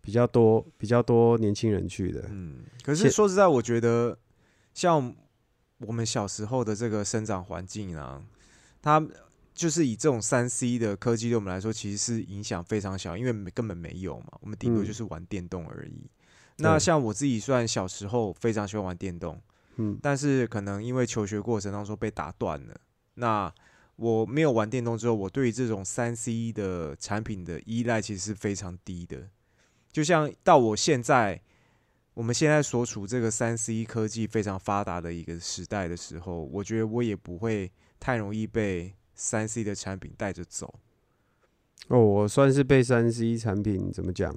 比较多比较多年轻人去的，嗯，可是现说实在，我觉得像我们小时候的这个生长环境啊，它就是以这种三 C 的科技对我们来说，其实是影响非常小，因为根本没有嘛，我们顶多嗯就是玩电动而已。那像我自己，虽然小时候非常喜欢玩电动，嗯，但是可能因为求学过程当中被打断了，那我没有玩电动之后，我对于这种三 C 的产品的依赖其实是非常低的。就像到我现在，我们现在所处这个三 C 科技非常发达的一个时代的时候，我觉得我也不会太容易被三 C 的产品带着走。哦，我算是被三 C 产品怎么讲？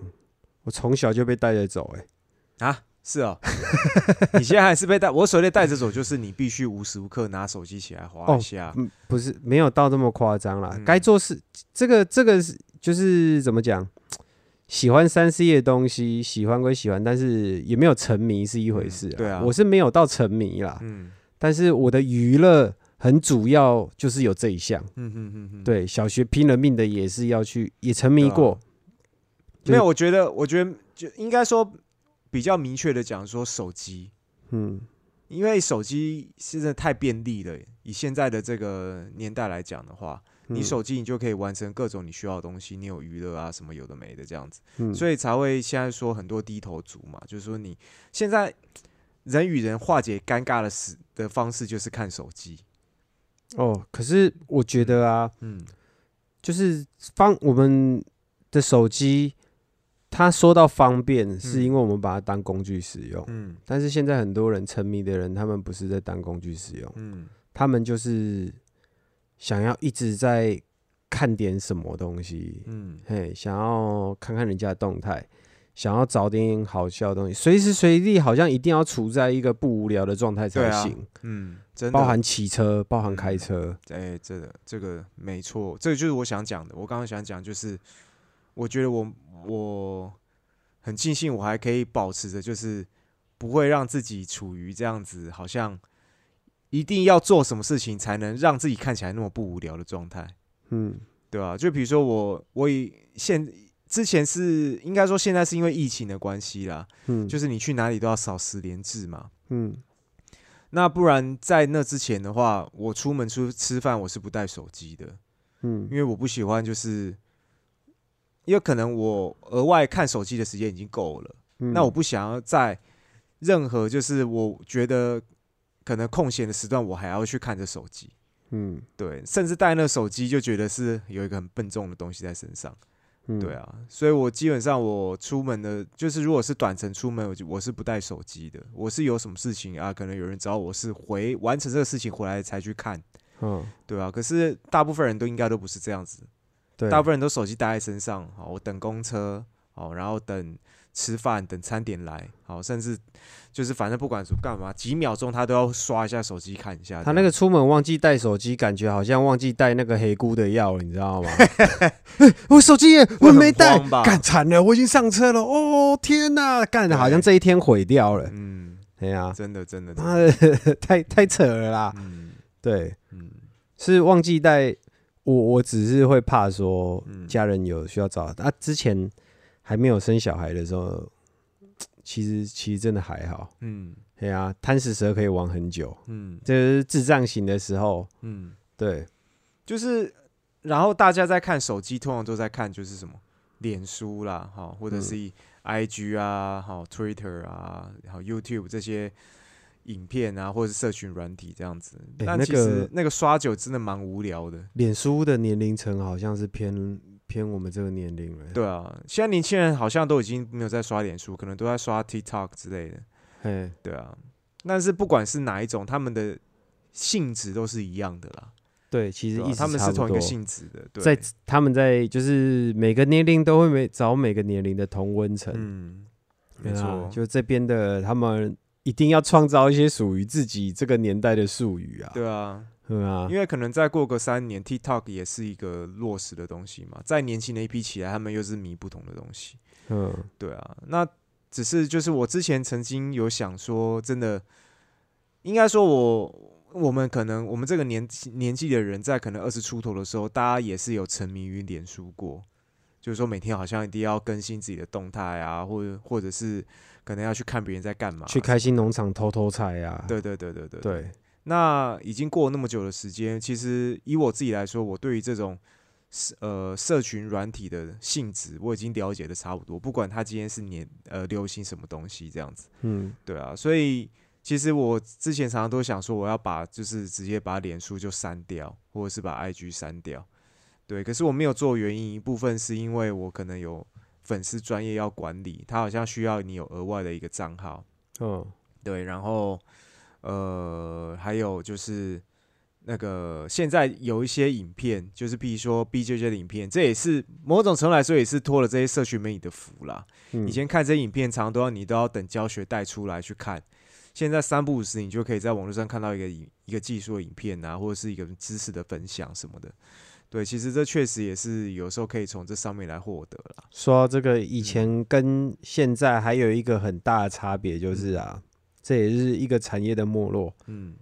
我从小就被带着走、欸，啊，是哦，*laughs* 你现在还是被带，我所谓的带着走，就是你必须无时无刻拿手机起来划哦一下。嗯，不是没有到这么夸张啦。嗯该做事，这个这个是就是怎么讲？喜欢三 C 的东西，喜欢归喜欢，但是也没有沉迷是一回事、嗯对啊我是没有到沉迷啦，嗯但是我的娱乐很主要就是有这一项。嗯嗯嗯嗯，对，小学拼了命的也是要去，也沉迷过。就是没有，我觉得，我觉得就应该说比较明确的讲说手机，嗯，因为手机现在太便利了，以现在的这个年代来讲的话，你嗯手机你就可以完成各种你需要的东西，你有娱乐啊什么有的没的这样子，嗯所以才会现在说很多低头族嘛，就是说你现在人与人化解尴尬的时的方式就是看手机，哦，可是我觉得啊，嗯就是方我们的手机，它说到方便，是嗯因为我们把它当工具使用。嗯。但是现在很多人沉迷的人，他们不是在当工具使用，嗯。他们就是想要一直在看点什么东西，嗯。嘿，想要看看人家的动态，想要找点好笑的东西，随时随地好像一定要处在一个不无聊的状态才行，嗯，真的。包含骑车，包含开车，哎、这个这个没错，这个就是我想讲的。我刚刚想讲就是，我觉得我我很庆幸我还可以保持着，就是不会让自己处于这样子，好像一定要做什么事情才能让自己看起来那么不无聊的状态，嗯对吧、就比如说我我以现之前是应该说现在是因为疫情的关系啦，嗯，就是你去哪里都要扫十连制嘛。嗯那不然在那之前的话，我出门出吃饭我是不带手机的。嗯因为我不喜欢，就是因为可能我额外看手机的时间已经够了，嗯，那我不想要在任何就是我觉得可能空闲的时段，我还要去看着手机。嗯对，甚至带那手机就觉得是有一个很笨重的东西在身上。嗯对啊，所以我基本上我出门的，就是如果是短程出门，我就我是不带手机的。我是有什么事情啊，可能有人找我是回完成这个事情回来才去看，嗯对啊。可是大部分人都应该都不是这样子，对，大部分人都手机带在身上，好，我等公车，好，然后等吃饭，等餐点来，好，甚至就是反正不管是干嘛，几秒钟他都要刷一下手机看一下。他那个出门忘记带手机，感觉好像忘记带那个黑菇的药了，你知道吗？*laughs* 我手机也，我没带，干惨了，我已经上车了，哦天哪，干的好像这一天毁掉了。嗯，对呀，真的真的，真妈的的，*laughs* 太太扯了啦！嗯对，嗯是忘记带，我我只是会怕说嗯家人有需要找啊。之前还没有生小孩的时候，其实其实真的还好。嗯对啊，贪食蛇可以玩很久，嗯这是智障型的时候，嗯，对，就是，然后大家在看手机，通常都在看就是什么脸书啦，哈，或者是 IG 啊，好 Twitter 啊，好 YouTube 这些影片啊，或者是社群软体这样子。但其欸那个实那个刷久真的蛮无聊的。脸书的年龄层好像是偏偏我们这个年龄了。对啊，现在年轻人好像都已经没有在刷脸书，可能都在刷 TikTok 之类的。嘿，对啊，但是不管是哪一种，他们的性质都是一样的啦。对，其实意思他们是同一个性质的。对，在他们在就是每个年龄都会每找每个年龄的同温层，嗯，没错，就这边的他们一定要创造一些属于自己这个年代的术语啊，对啊，对啊，因为可能再过个三年，TikTok 也是一个落实的东西嘛。再年轻的一批起来，他们又是迷不同的东西。嗯。对啊，那只是就是我之前曾经有想说，真的应该说我我们可能我们这个年纪年纪的人，在可能二十出头的时候，大家也是有沉迷于脸书过，就是说每天好像一定要更新自己的动态啊，或者或者是可能要去看别人在干嘛，去开心农场偷偷菜啊，对对对对对对，那已经过了那么久的时间，其实以我自己来说，我对于这种呃社群软体的性质，我已经了解的差不多。不管它今天是年呃流行什么东西这样子，嗯。对啊，所以其实我之前常常都想说，我要把就是直接把脸书就删掉，或者是把 IG 删掉。对，可是我没有做，原因一部分是因为我可能有粉丝专业要管理，他好像需要你有额外的一个账号。嗯对，然后呃，还有就是那个现在有一些影片，就是比如说 B J J 的影片，这也是某种程度来说也是托了这些社群媒体的福啦。嗯，以前看这些影片，常常都要你都要等教学带出来去看，现在三不五时你就可以在网络上看到一个影一个技术的影片啊，或者是一个知识的分享什么的。对，其实这确实也是有时候可以从这上面来获得了。说到这个，以前跟现在还有一个很大的差别就是啊，这也是一个产业的没落。嗯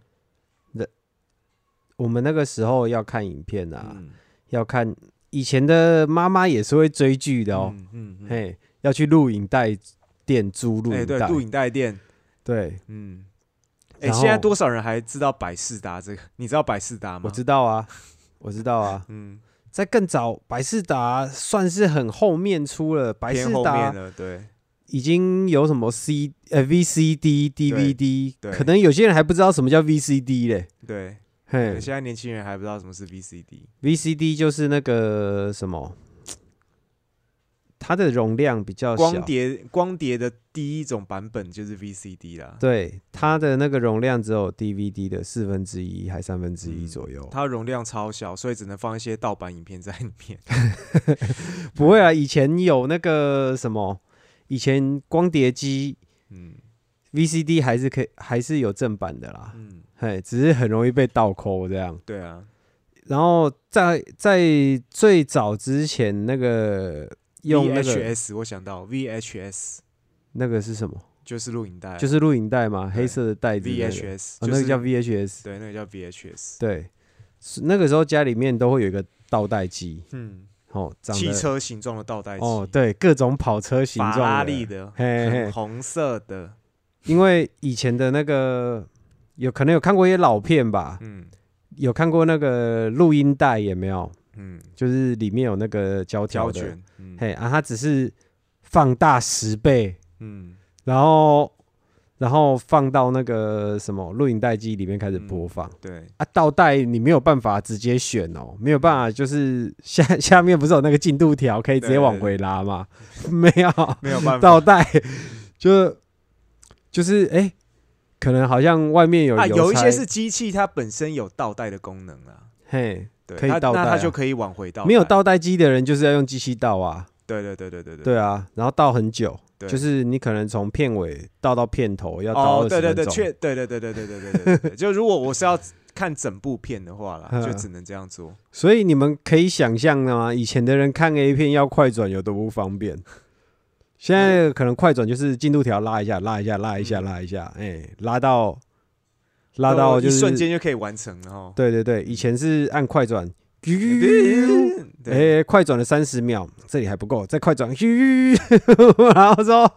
那我们那个时候要看影片啊，嗯要看以前的妈妈也是会追剧的哦，嗯嘿，要去录影带店租录哎、对，影带，录影带店，对，嗯哎、现在多少人还知道百事达这个？你知道百事达吗？我知道啊，我知道啊，嗯，在更早，百事达算是很后面出了，百事达，对，已经有什么 C 呃 VCD、DVD，可能有些人还不知道什么叫 VCD 嘞。对，嘿。现在年轻人还不知道什么是 VCD。，VCD 就是那个什么，它的容量比较小，光碟光碟的第一种版本就是 VCD 啦，对，它的那个容量只有 DVD 的四分之一还三分之一嗯左右。它容量超小，所以只能放一些盗版影片在里面。*laughs* 不会啊，以前有那个什么，以前光碟机嗯 VCD 还是可以，还是有正版的啦。嗯，嘿，只是很容易被盗抠这样。对啊，然后在在最早之前，那个用那个 VHS 我想到 VHS 那个是什么？就是录影带。啊，就是录影带嘛，黑色的袋子、那个。VHS，那个叫 VHS。对，那个叫 VHS。对，那个时候家里面都会有一个倒带机，嗯，哦，长汽车形状的倒带机，哦，对，各种跑车形法状拉利的，嘿嘿。很红色的，因为以前的那个有可能有看过一些老片吧，嗯。有看过那个录音带有没有？嗯，就是里面有那个胶条的，嘿啊，它只是放大十倍，嗯，然后然后放到那个什么录影带机里面开始播放、对，啊。倒带你没有办法直接选哦，没有办法，就是下 *laughs* 下面不是有那个进度条可以直接往回拉吗？*laughs* 没有，没有办法。倒带就就是哎、可能好像外面有啊，有一些是机器它本身有倒带的功能啊，嘿，对，可以倒带啊。它就可以往回倒，没有，倒带机的人就是要用机器倒啊，对对对对对对。对啊，然后倒很久，就是你可能从片尾倒到片头要倒哦，二对对对，确，对对对对对对对对对对，就如果我是要看整部片的话啦，*laughs* 就嗯只能这样做。所以你们可以想象吗？以前的人看 A 片要快转有多不方便，现在可能快转就是进度条拉一下，拉一下，拉一下，嗯。拉一下，哎、拉到拉到就是瞬间就可以完成了哈。对对对，以前是按快转，哎、对，快转了三十秒，这里还不够，再快转，*laughs* 然后说，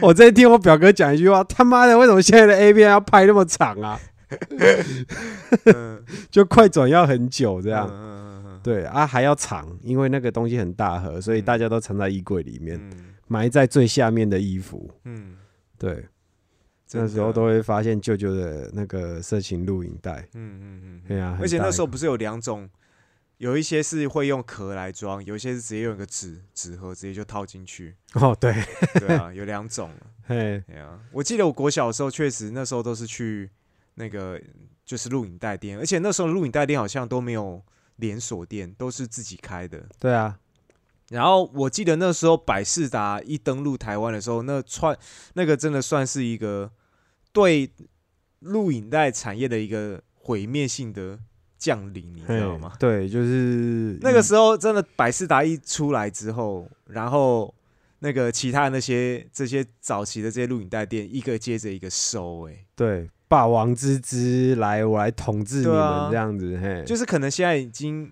我在听我表哥讲一句话，他妈的，为什么现在的 A 片要拍那么长啊？嗯。*laughs* 就快转要很久这这样，嗯对啊，还要长，因为那个东西很大盒，所以大家都藏在衣柜里面，嗯。埋在最下面的衣服。嗯，对，那时候都会发现舅舅的那个色情录影带。嗯嗯嗯对啊，而且那时候不是有两种，有一些是会用壳来装，有一些是直接用一个纸纸盒直接就套进去。哦，对，对啊，有两种。*laughs* 嘿，对啊，我记得我国小的时候，确实那时候都是去那个就是录影带店，而且那时候录影带店好像都没有连锁店，都是自己开的。对啊，然后我记得那时候百事达一登陆台湾的时候，那串那个真的算是一个对录影带产业的一个毁灭性的降临，你知道嘿吗？对，就是那个时候真的百事达一出来之后，然后那个其他那些这些早期的这些录影带店，一个接着一个收、欸，对霸王之姿来，我来统治你们这样子，嘿，就是可能现在已经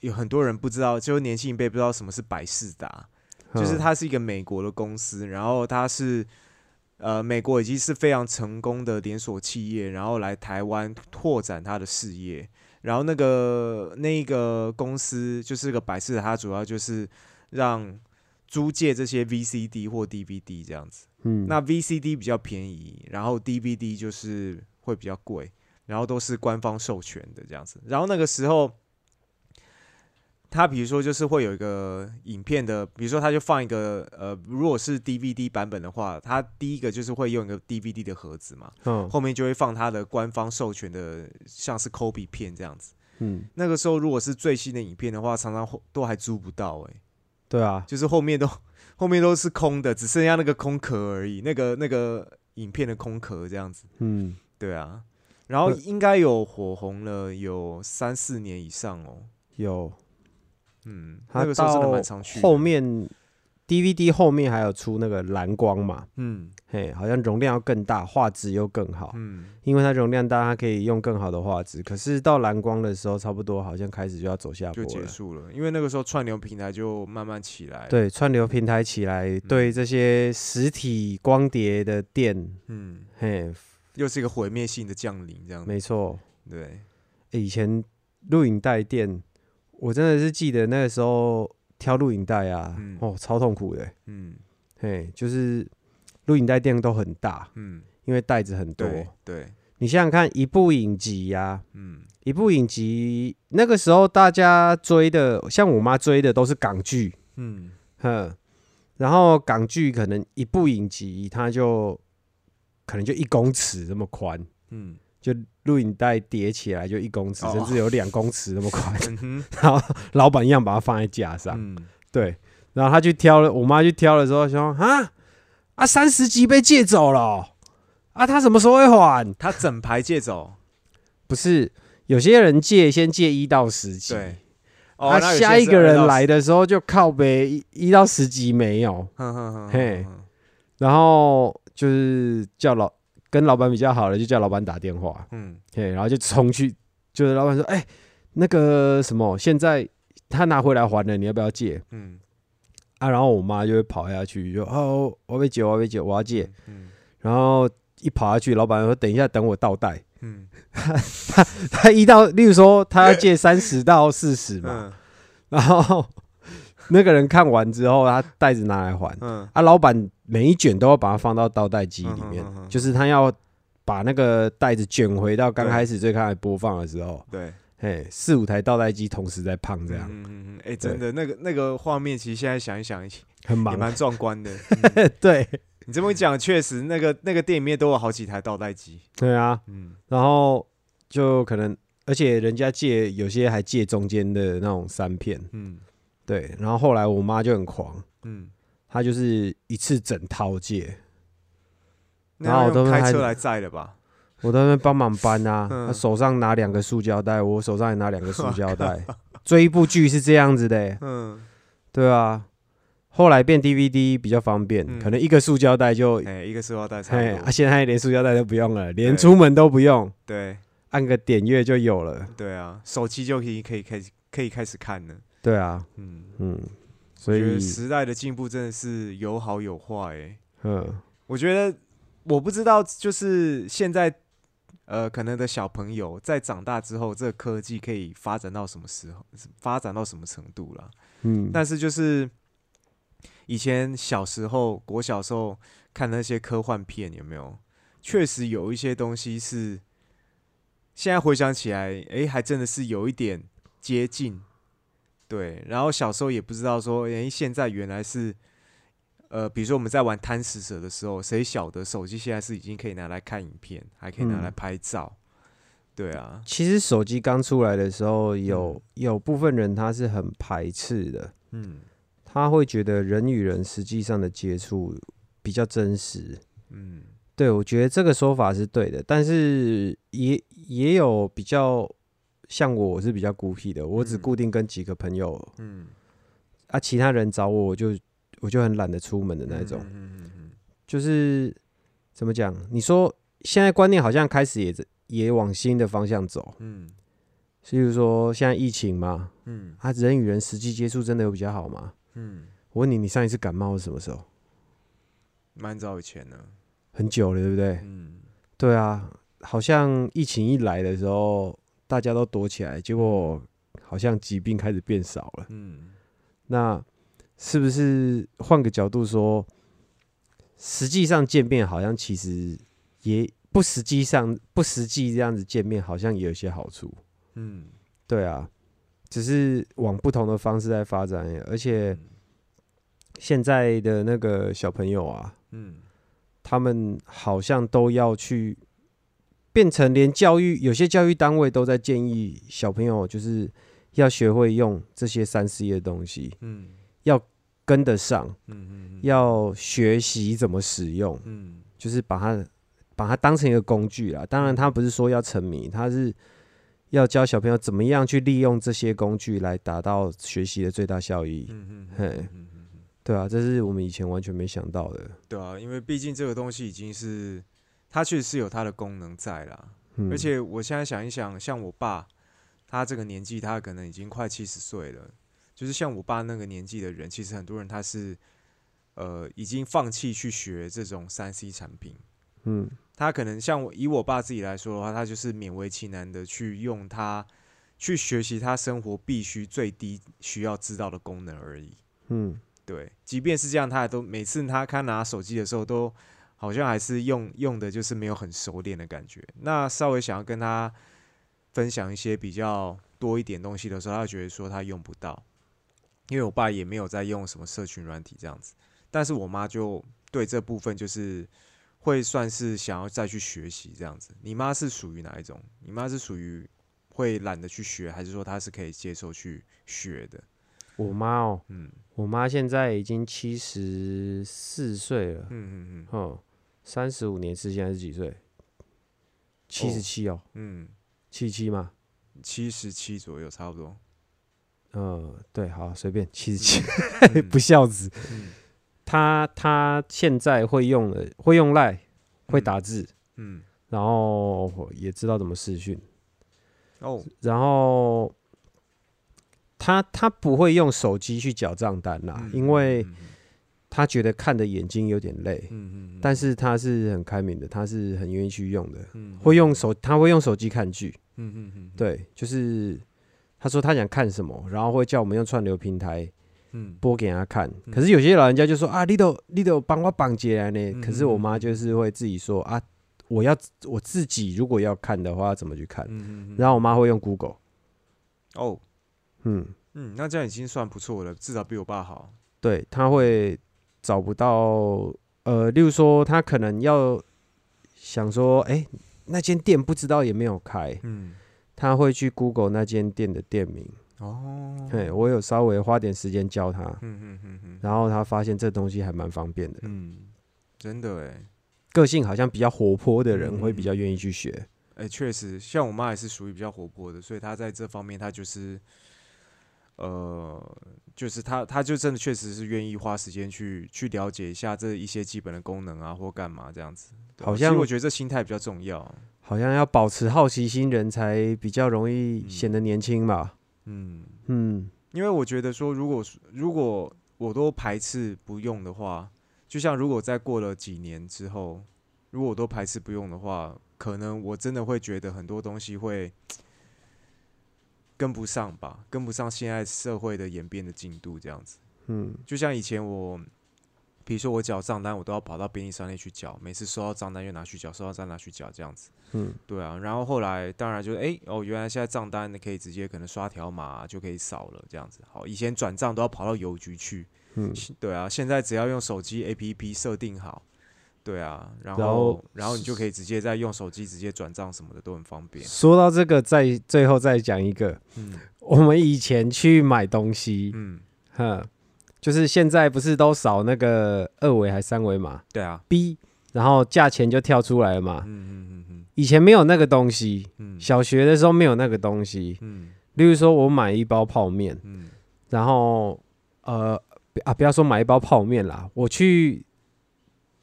有很多人不知道，就年轻一辈不知道什么是百事达，就是嗯它是一个美国的公司，然后它是呃美国已经是非常成功的连锁企业，然后来台湾拓展它的事业。然后那个那个公司就是个百事，它主要就是让租借这些 VCD 或 DVD 这样子。嗯，那 VCD 比较便宜，然后 DVD 就是会比较贵，然后都是官方授权的这样子。然后那个时候，他比如说就是会有一个影片的，比如说他就放一个呃，如果是 DVD 版本的话，他第一个就是会用一个 DVD 的盒子嘛，嗯后面就会放他的官方授权的，像是 Kobe 片这样子。嗯，那个时候如果是最新的影片的话，常常都还租不到诶、对啊，就是后面都后面都是空的，只剩下那个空壳而已，那个那个影片的空壳这样子。嗯，对啊，然后呃应该有火红了有三四年以上哦。有，嗯，他那个时候真的常去的。后面 DVD 后面还有出那个蓝光嘛，嗯嘿，好像容量要更大，画质又更好，嗯，因为它容量大，它可以用更好的画质。可是到蓝光的时候，差不多好像开始就要走下坡就结了。束了，因为那个时候串流平台就慢慢起来。，对，串流平台起来，对这些实体光碟的店，嗯，嘿，又是一个毁灭性的降临，这样没错。对，欸以前录影带店，我真的是记得那个时候挑录影带啊，嗯。哦，超痛苦的。嗯。嘿，就是录影带店都很大，嗯，因为袋子很多。对对，你想想看，一部影集呀、嗯。一部影集，那个时候大家追的，像我妈追的都是港剧，嗯。哼，然后港剧可能一部影集它就可能就一公尺这么宽，嗯。就录影带叠起来就一公尺，哦。甚至有两公尺那么宽，嗯 *laughs* 然后老板一样把它放在架上，嗯，对，然后他去挑了，我妈去挑的时候说啊啊三十集被借走了哦、啊，他什么时候会还？他整排借走，不是，有些人借先借一到十集，对，啊，那有些下一个人来，的时候就靠北一一到十集没有，嘿。然后就是叫老跟老板比较好的就叫老板打电话，嗯嘿，然后就冲去，就是老板说，哎、那个什么，现在他拿回来还了，你要不要借嗯啊？然后我妈就会跑下去，就哦，我要被借，我要被借，我要借。嗯然后一跑下去，老板说：“等一下，等我倒带。嗯 *laughs* ”他一到，例如说他要借三十到四十嘛，嗯然后那个人看完之后，他袋子拿来还。嗯。啊，老板每一卷都要把它放到倒带机里面，就是他要把那个袋子卷回到刚开始最开始播放的时候，对，嘿，四五台倒带机同时在胖，这样、嗯嗯嗯，哎，真的那个那个画面，其实现在想一想很忙。也蛮壮观的。嗯 *laughs* 对。你这么一讲，确实那个那个店里面都有好几台倒带机。对啊，嗯。然后就可能，而且人家借有些还借中间的那种三片，嗯对。然后后来我妈就很狂，嗯，她就是一次整套借，那然后我都还开车来载的吧？我在那边帮忙搬啊，嗯她手上拿两个塑胶袋，我手上也拿两个塑胶袋。*laughs* 追一部剧是这样子的欸、嗯，对啊。后来变 DVD 比较方便，嗯可能一个塑胶袋就，哎，一个塑料袋差嘿，不多。啊现在连塑胶袋都不用了，连出门都不用，对按个点阅就有了。对啊，手机就可以可以开始可以开始看了。对啊，嗯，嗯，所以，时代的进步真的是有好有坏。哎，嗯，我觉得我不知道，就是现在呃，可能的小朋友在长大之后，这个科技可以发展到什么时候，发展到什么程度了？嗯，但是就是以前小时候，我小时候看那些科幻片，有没有？确实有一些东西是现在回想起来，诶，还真的是有一点接近。对，然后小时候也不知道说，诶，现在原来是，呃，比如说我们在玩贪食蛇的时候，谁晓得手机现在是已经可以拿来看影片，还可以拿来嗯拍照。对啊，其实手机刚出来的时候，有有部分人他是很排斥的，嗯他会觉得人与人实际上的接触比较真实。嗯对我觉得这个说法是对的，但是也也有比较像我，我是比较孤僻的，我只嗯固定跟几个朋友嗯啊，其他人找我，我就我就很懒得出门的那种。嗯嗯嗯嗯就是怎么讲？你说现在观念好像开始也也往新的方向走，嗯例如说现在疫情嘛，嗯啊，人与人实际接触真的有比较好吗？嗯，我问你，你上一次感冒是什么时候？蛮早以前了。很久了，对不对？嗯对啊，好像疫情一来的时候，大家都躲起来，结果好像疾病开始变少了。嗯。那是不是换个角度说，实际上见面好像其实也不实际上不实际这样子见面，好像也有些好处。嗯，对啊，只是往不同的方式在发展而且现在的那个小朋友啊，嗯。他们好像都要去变成连教育，有些教育单位都在建议小朋友就是要学会用这些三 C 的东西，嗯要跟得上，嗯嗯，要学习怎么使用，嗯就是把它把它当成一个工具啦。当然，他不是说要沉迷，他是要教小朋友怎么样去利用这些工具来达到学习的最大效益。嗯嗯嘿对啊，这是我们以前完全没想到的。对啊，因为毕竟这个东西已经是它确实是有它的功能在啦。嗯，而且我现在想一想，像我爸，他这个年纪，他可能已经快七十岁了。就是像我爸那个年纪的人，其实很多人他是呃已经放弃去学这种三 C 产品，嗯他可能像我以我爸自己来说的话，他就是勉为其难的去用他去学习他生活必须最低需要知道的功能而已。嗯，对，即便是这样，他也都每次他看拿手机的时候，都好像还是用用的就是没有很熟练的感觉。那稍微想要跟他分享一些比较多一点东西的时候，他觉得说他用不到，因为我爸也没有在用什么社群软体这样子。但是我妈就对这部分就是会算是想要再去学习这样子。你妈是属于哪一种？你妈是属于会懒得去学，还是说她是可以接受去学的？我妈哦，嗯我妈现在已经七十四岁了，嗯嗯嗯哦，三十五年是现在是几岁？七十七哦，嗯，七七嘛，七十七左右差不多。嗯，对，好，随便七十七，嗯。*laughs* 不孝子。嗯。她她现在会用了，会用赖，会打字，嗯。然后也知道怎么视讯，哦。然后他他不会用手机去缴账单啦，嗯因为嗯她觉得看的眼睛有点累。嗯嗯，但是他是很开明的，他是很愿意去用的，嗯会用手，他会用手机看剧，嗯嗯嗯对，就是他说他想看什么，然后会叫我们用串流平台嗯播给他看。嗯可是有些老人家就说啊，你都你都帮我绑起来呢。嗯可是我妈就是会自己说啊，我要我自己如果要看的话，怎么去看？然后我妈会用 Google，哦嗯，嗯，那这样已经算不错了，至少比我爸好。对，他会找不到呃，例如说他可能要想说，哎、那间店不知道也没有开，嗯他会去 Google 那间店的店名。哦，对，我有稍微花点时间教他，嗯嗯嗯嗯然后他发现这东西还蛮方便的。嗯，真的哎个性好像比较活泼的人嗯会比较愿意去学。哎，确实，像我妈也是属于比较活泼的，所以她在这方面她就是。呃，就是他他就真的确实是愿意花时间去去了解一下这一些基本的功能啊，或干嘛这样子。好像我觉得这心态比较重要。好像要保持好奇心，人才比较容易显得年轻吧。嗯，嗯，因为我觉得说，如果如果我都排斥不用的话，就像如果再过了几年之后，如果我都排斥不用的话，可能我真的会觉得很多东西会跟不上吧，跟不上现在社会的演变的进度，这样子。嗯，就像以前我，比如说我缴账单，我都要跑到便利商店去缴，每次收到账单又拿去缴，收到账单拿去缴，这样子。嗯，对啊。然后后来当然就是，哎、哦，原来现在账单可以直接可能刷条码、就可以扫了，这样子。好，以前转账都要跑到邮局去，嗯，对啊，现在只要用手机 APP 设定好，对啊，然然后后然后你就可以直接再用手机直接转账什么的都很方便。说到这个，再最后再讲一个，嗯我们以前去买东西，嗯，哼，就是现在不是都扫那个二维还三维码对啊，B，然后价钱就跳出来了嘛。嗯嗯嗯嗯以前没有那个东西，嗯小学的时候没有那个东西。嗯例如说，我买一包泡面，嗯然后呃啊，不要说买一包泡面啦，我去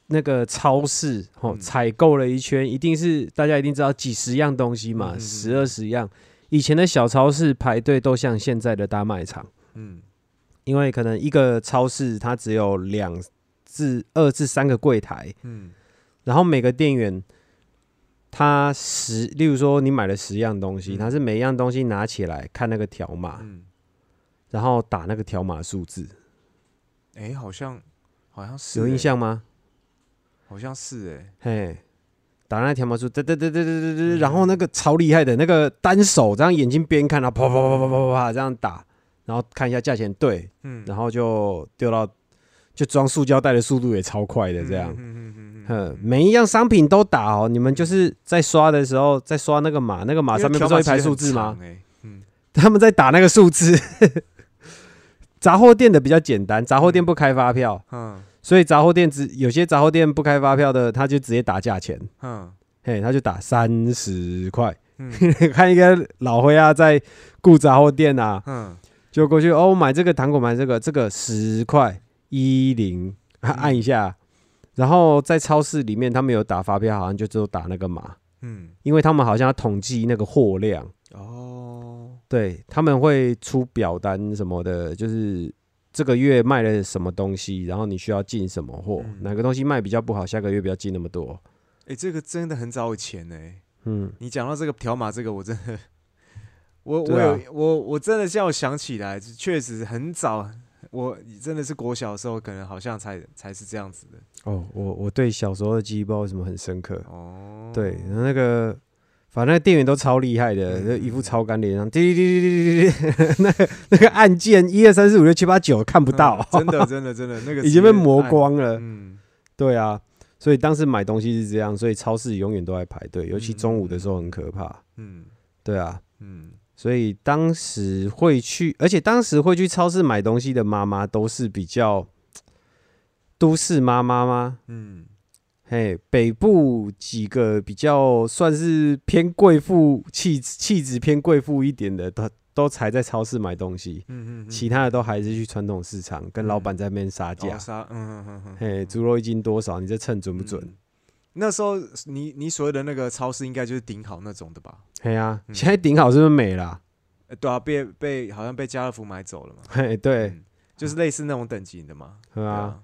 那个超市哦嗯。采购了一圈，一定是大家一定知道几十样东西嘛，十二十样。以前的小超市排队都像现在的大卖场，嗯。因为可能一个超市它只有两至二至三个柜台，嗯。然后每个店员他十，例如说你买了十样东西，嗯。他是每一样东西拿起来看那个条码，嗯，然后打那个条码数字，哎、好像好像是、有印欸，象吗？好像是哎、嘿，打那条码数，对对对对对对对，然后那个超厉害的那个单手这样眼睛边看，然后啪啪啪啪啪啪啪这样打，然后看一下价钱对，嗯，然后就丢到就装塑胶袋的速度也超快的这样。嗯嗯嗯嗯哼，每一样商品都打哦。你们就是在刷的时候，在刷那个码，那个码上面不是有一排数字吗？他们在打那个数字。*laughs* 杂货店的比较简单，杂货店不开发票，嗯所以杂货店只有些杂货店不开发票的，他就直接打价钱，嗯。嘿，他就打三十块。嗯。*laughs* 看一个老灰啊，在顾杂货店啊，嗯。就过去哦，买这个糖果，买这个，这个十块一零，啊按一下，然后在超市里面，他们有打发票，好像就只有打那个码，嗯，因为他们好像要统计那个货量，哦，对他们会出表单什么的，就是这个月卖了什么东西，然后你需要进什么货，嗯哪个东西卖比较不好，下个月不要进那么多。哎、这个真的很早以前呢、嗯，你讲到这个条码，这个我真的，*laughs* 我我对啊有我我真的叫我想起来，确实很早，我真的是国小的时候，可能好像才才是这样子的哦，我我对小时候的记忆不知道为什么很深刻。哦。对，然后那个反正店员都超厉害的，嗯就一副超干脸，上滴滴滴滴滴滴滴，那个那个按键一二三四五六七八九看不到，嗯真的真的真的那个 *laughs* 已经被磨。光了。嗯，对啊，所以当时买东西是这样，所以超市永远都在排队，尤其嗯中午的时候很可怕。嗯对啊，嗯所以当时会去，而且当时会去超市买东西的妈妈都是比较都市妈妈吗？嗯嘿，北部几个比较算是偏贵妇气质气质偏贵妇一点的，都都才在超市买东西，嗯嗯，其他的都还是去传统市场跟老板在那边杀价哦。杀，嗯嗯嗯嗯，嘿，猪肉一斤多少？你这称准不准？嗯那时候你你所谓的那个超市，应该就是顶好那种的吧？嘿啊，嗯现在顶好是不是没了？呃对啊，被被好像被家乐福买走了嘛。嘿，对，嗯，就是类似那种等级的嘛。对啊，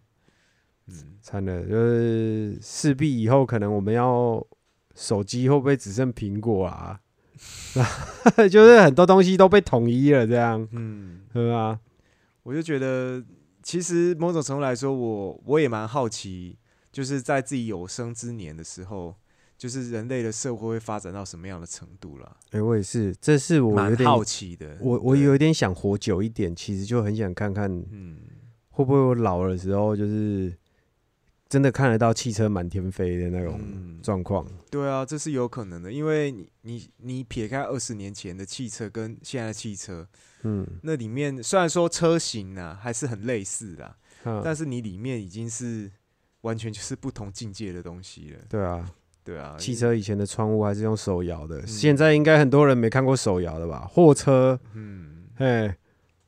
嗯，惨了，就是势必以后可能我们要手机会不会只剩苹果啊？*laughs* 就是很多东西都被统一了，这样，嗯，对吧？我就觉得，其实某种程度来说，我我也蛮好奇，就是在自己有生之年的时候，就是人类的社会会发展到什么样的程度了，哎、我也是，这是我有点，蛮好奇的。我我有点想活久一点，其实就很想看看嗯会不会我老的时候，就是真的看得到汽车满天飞的那种嗯，状况。对啊，这是有可能的，因为你你你撇开二十年前的汽车跟现在的汽车，嗯，那里面虽然说车型呢、还是很类似的，啊但是你里面已经是完全就是不同境界的东西了。对啊，对啊，汽车以前的窗户还是用手摇的，嗯。现在应该很多人没看过手摇的吧？货车，嗯。哎，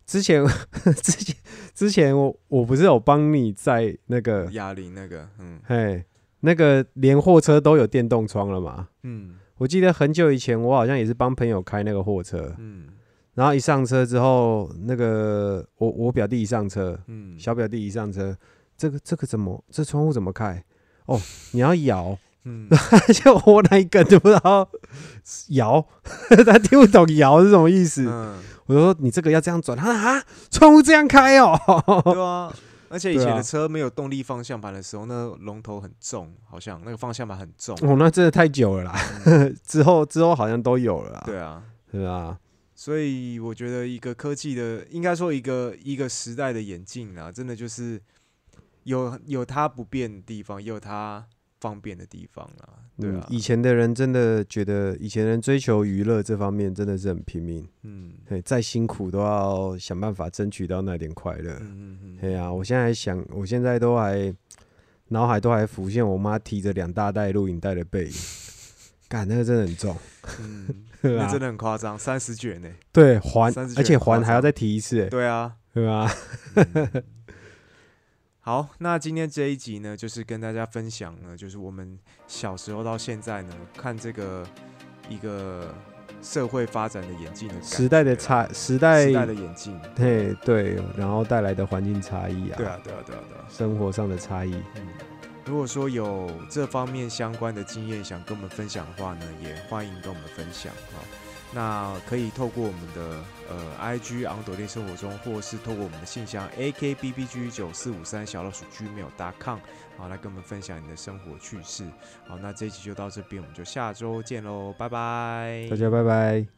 之前 *laughs* 之前之前我我不是有帮你在那个，哑铃那个，嗯。嘿，那个连货车都有电动窗了嘛？嗯。我记得很久以前，我好像也是帮朋友开那个货车，嗯。然后一上车之后，那个我我表弟一上车，嗯，小表弟一上车，这个这个怎么这窗户怎么开？哦，你要摇，嗯。*laughs* 就我那一根就不知道摇，*laughs* 他听不懂摇是什么意思。嗯，我就说你这个要这样转，他说啊，窗户这样开哦。对啊。而且以前的车没有动力方向盘的时候，那个龙头很重，好像那个方向盘很重。哦，那真的太久了啦。*laughs* 之后之后好像都有了啦，对啊，对啊？所以我觉得一个科技的，应该说一个一个时代的演进啊，真的就是有有它不变的地方，也有它方便的地方啊。对啊，嗯以前的人真的觉得，以前人追求娱乐这方面真的是很拼命，嗯。对，再辛苦都要想办法争取到那点快乐。嗯嗯嗯，嘿啊，我现在想，我现在都还脑海都还浮现我妈提着两大袋录影带的背影，*laughs* 感那个真的很重，*laughs* 真，的很夸张，三十卷呢。对还而且还还要再提一次，欸。对啊，对吧？嗯好，那今天这一集呢，就是跟大家分享呢，就是我们小时候到现在呢，看这个一个社会发展的演进的时代的差，时代时代的演进，嘿对，然后带来的环境差异啊，对啊，对啊，对啊，对啊。生活上的差异，嗯，如果说有这方面相关的经验想跟我们分享的话呢，也欢迎跟我们分享啊。那可以透过我们的呃 IG 昂朵店生活中，或是透过我们的信箱 akbbg 九四五三小老鼠 gmail.com，好来跟我们分享你的生活趣事。好，那这一集就到这边，我们就下周见喽，拜拜。大家拜拜。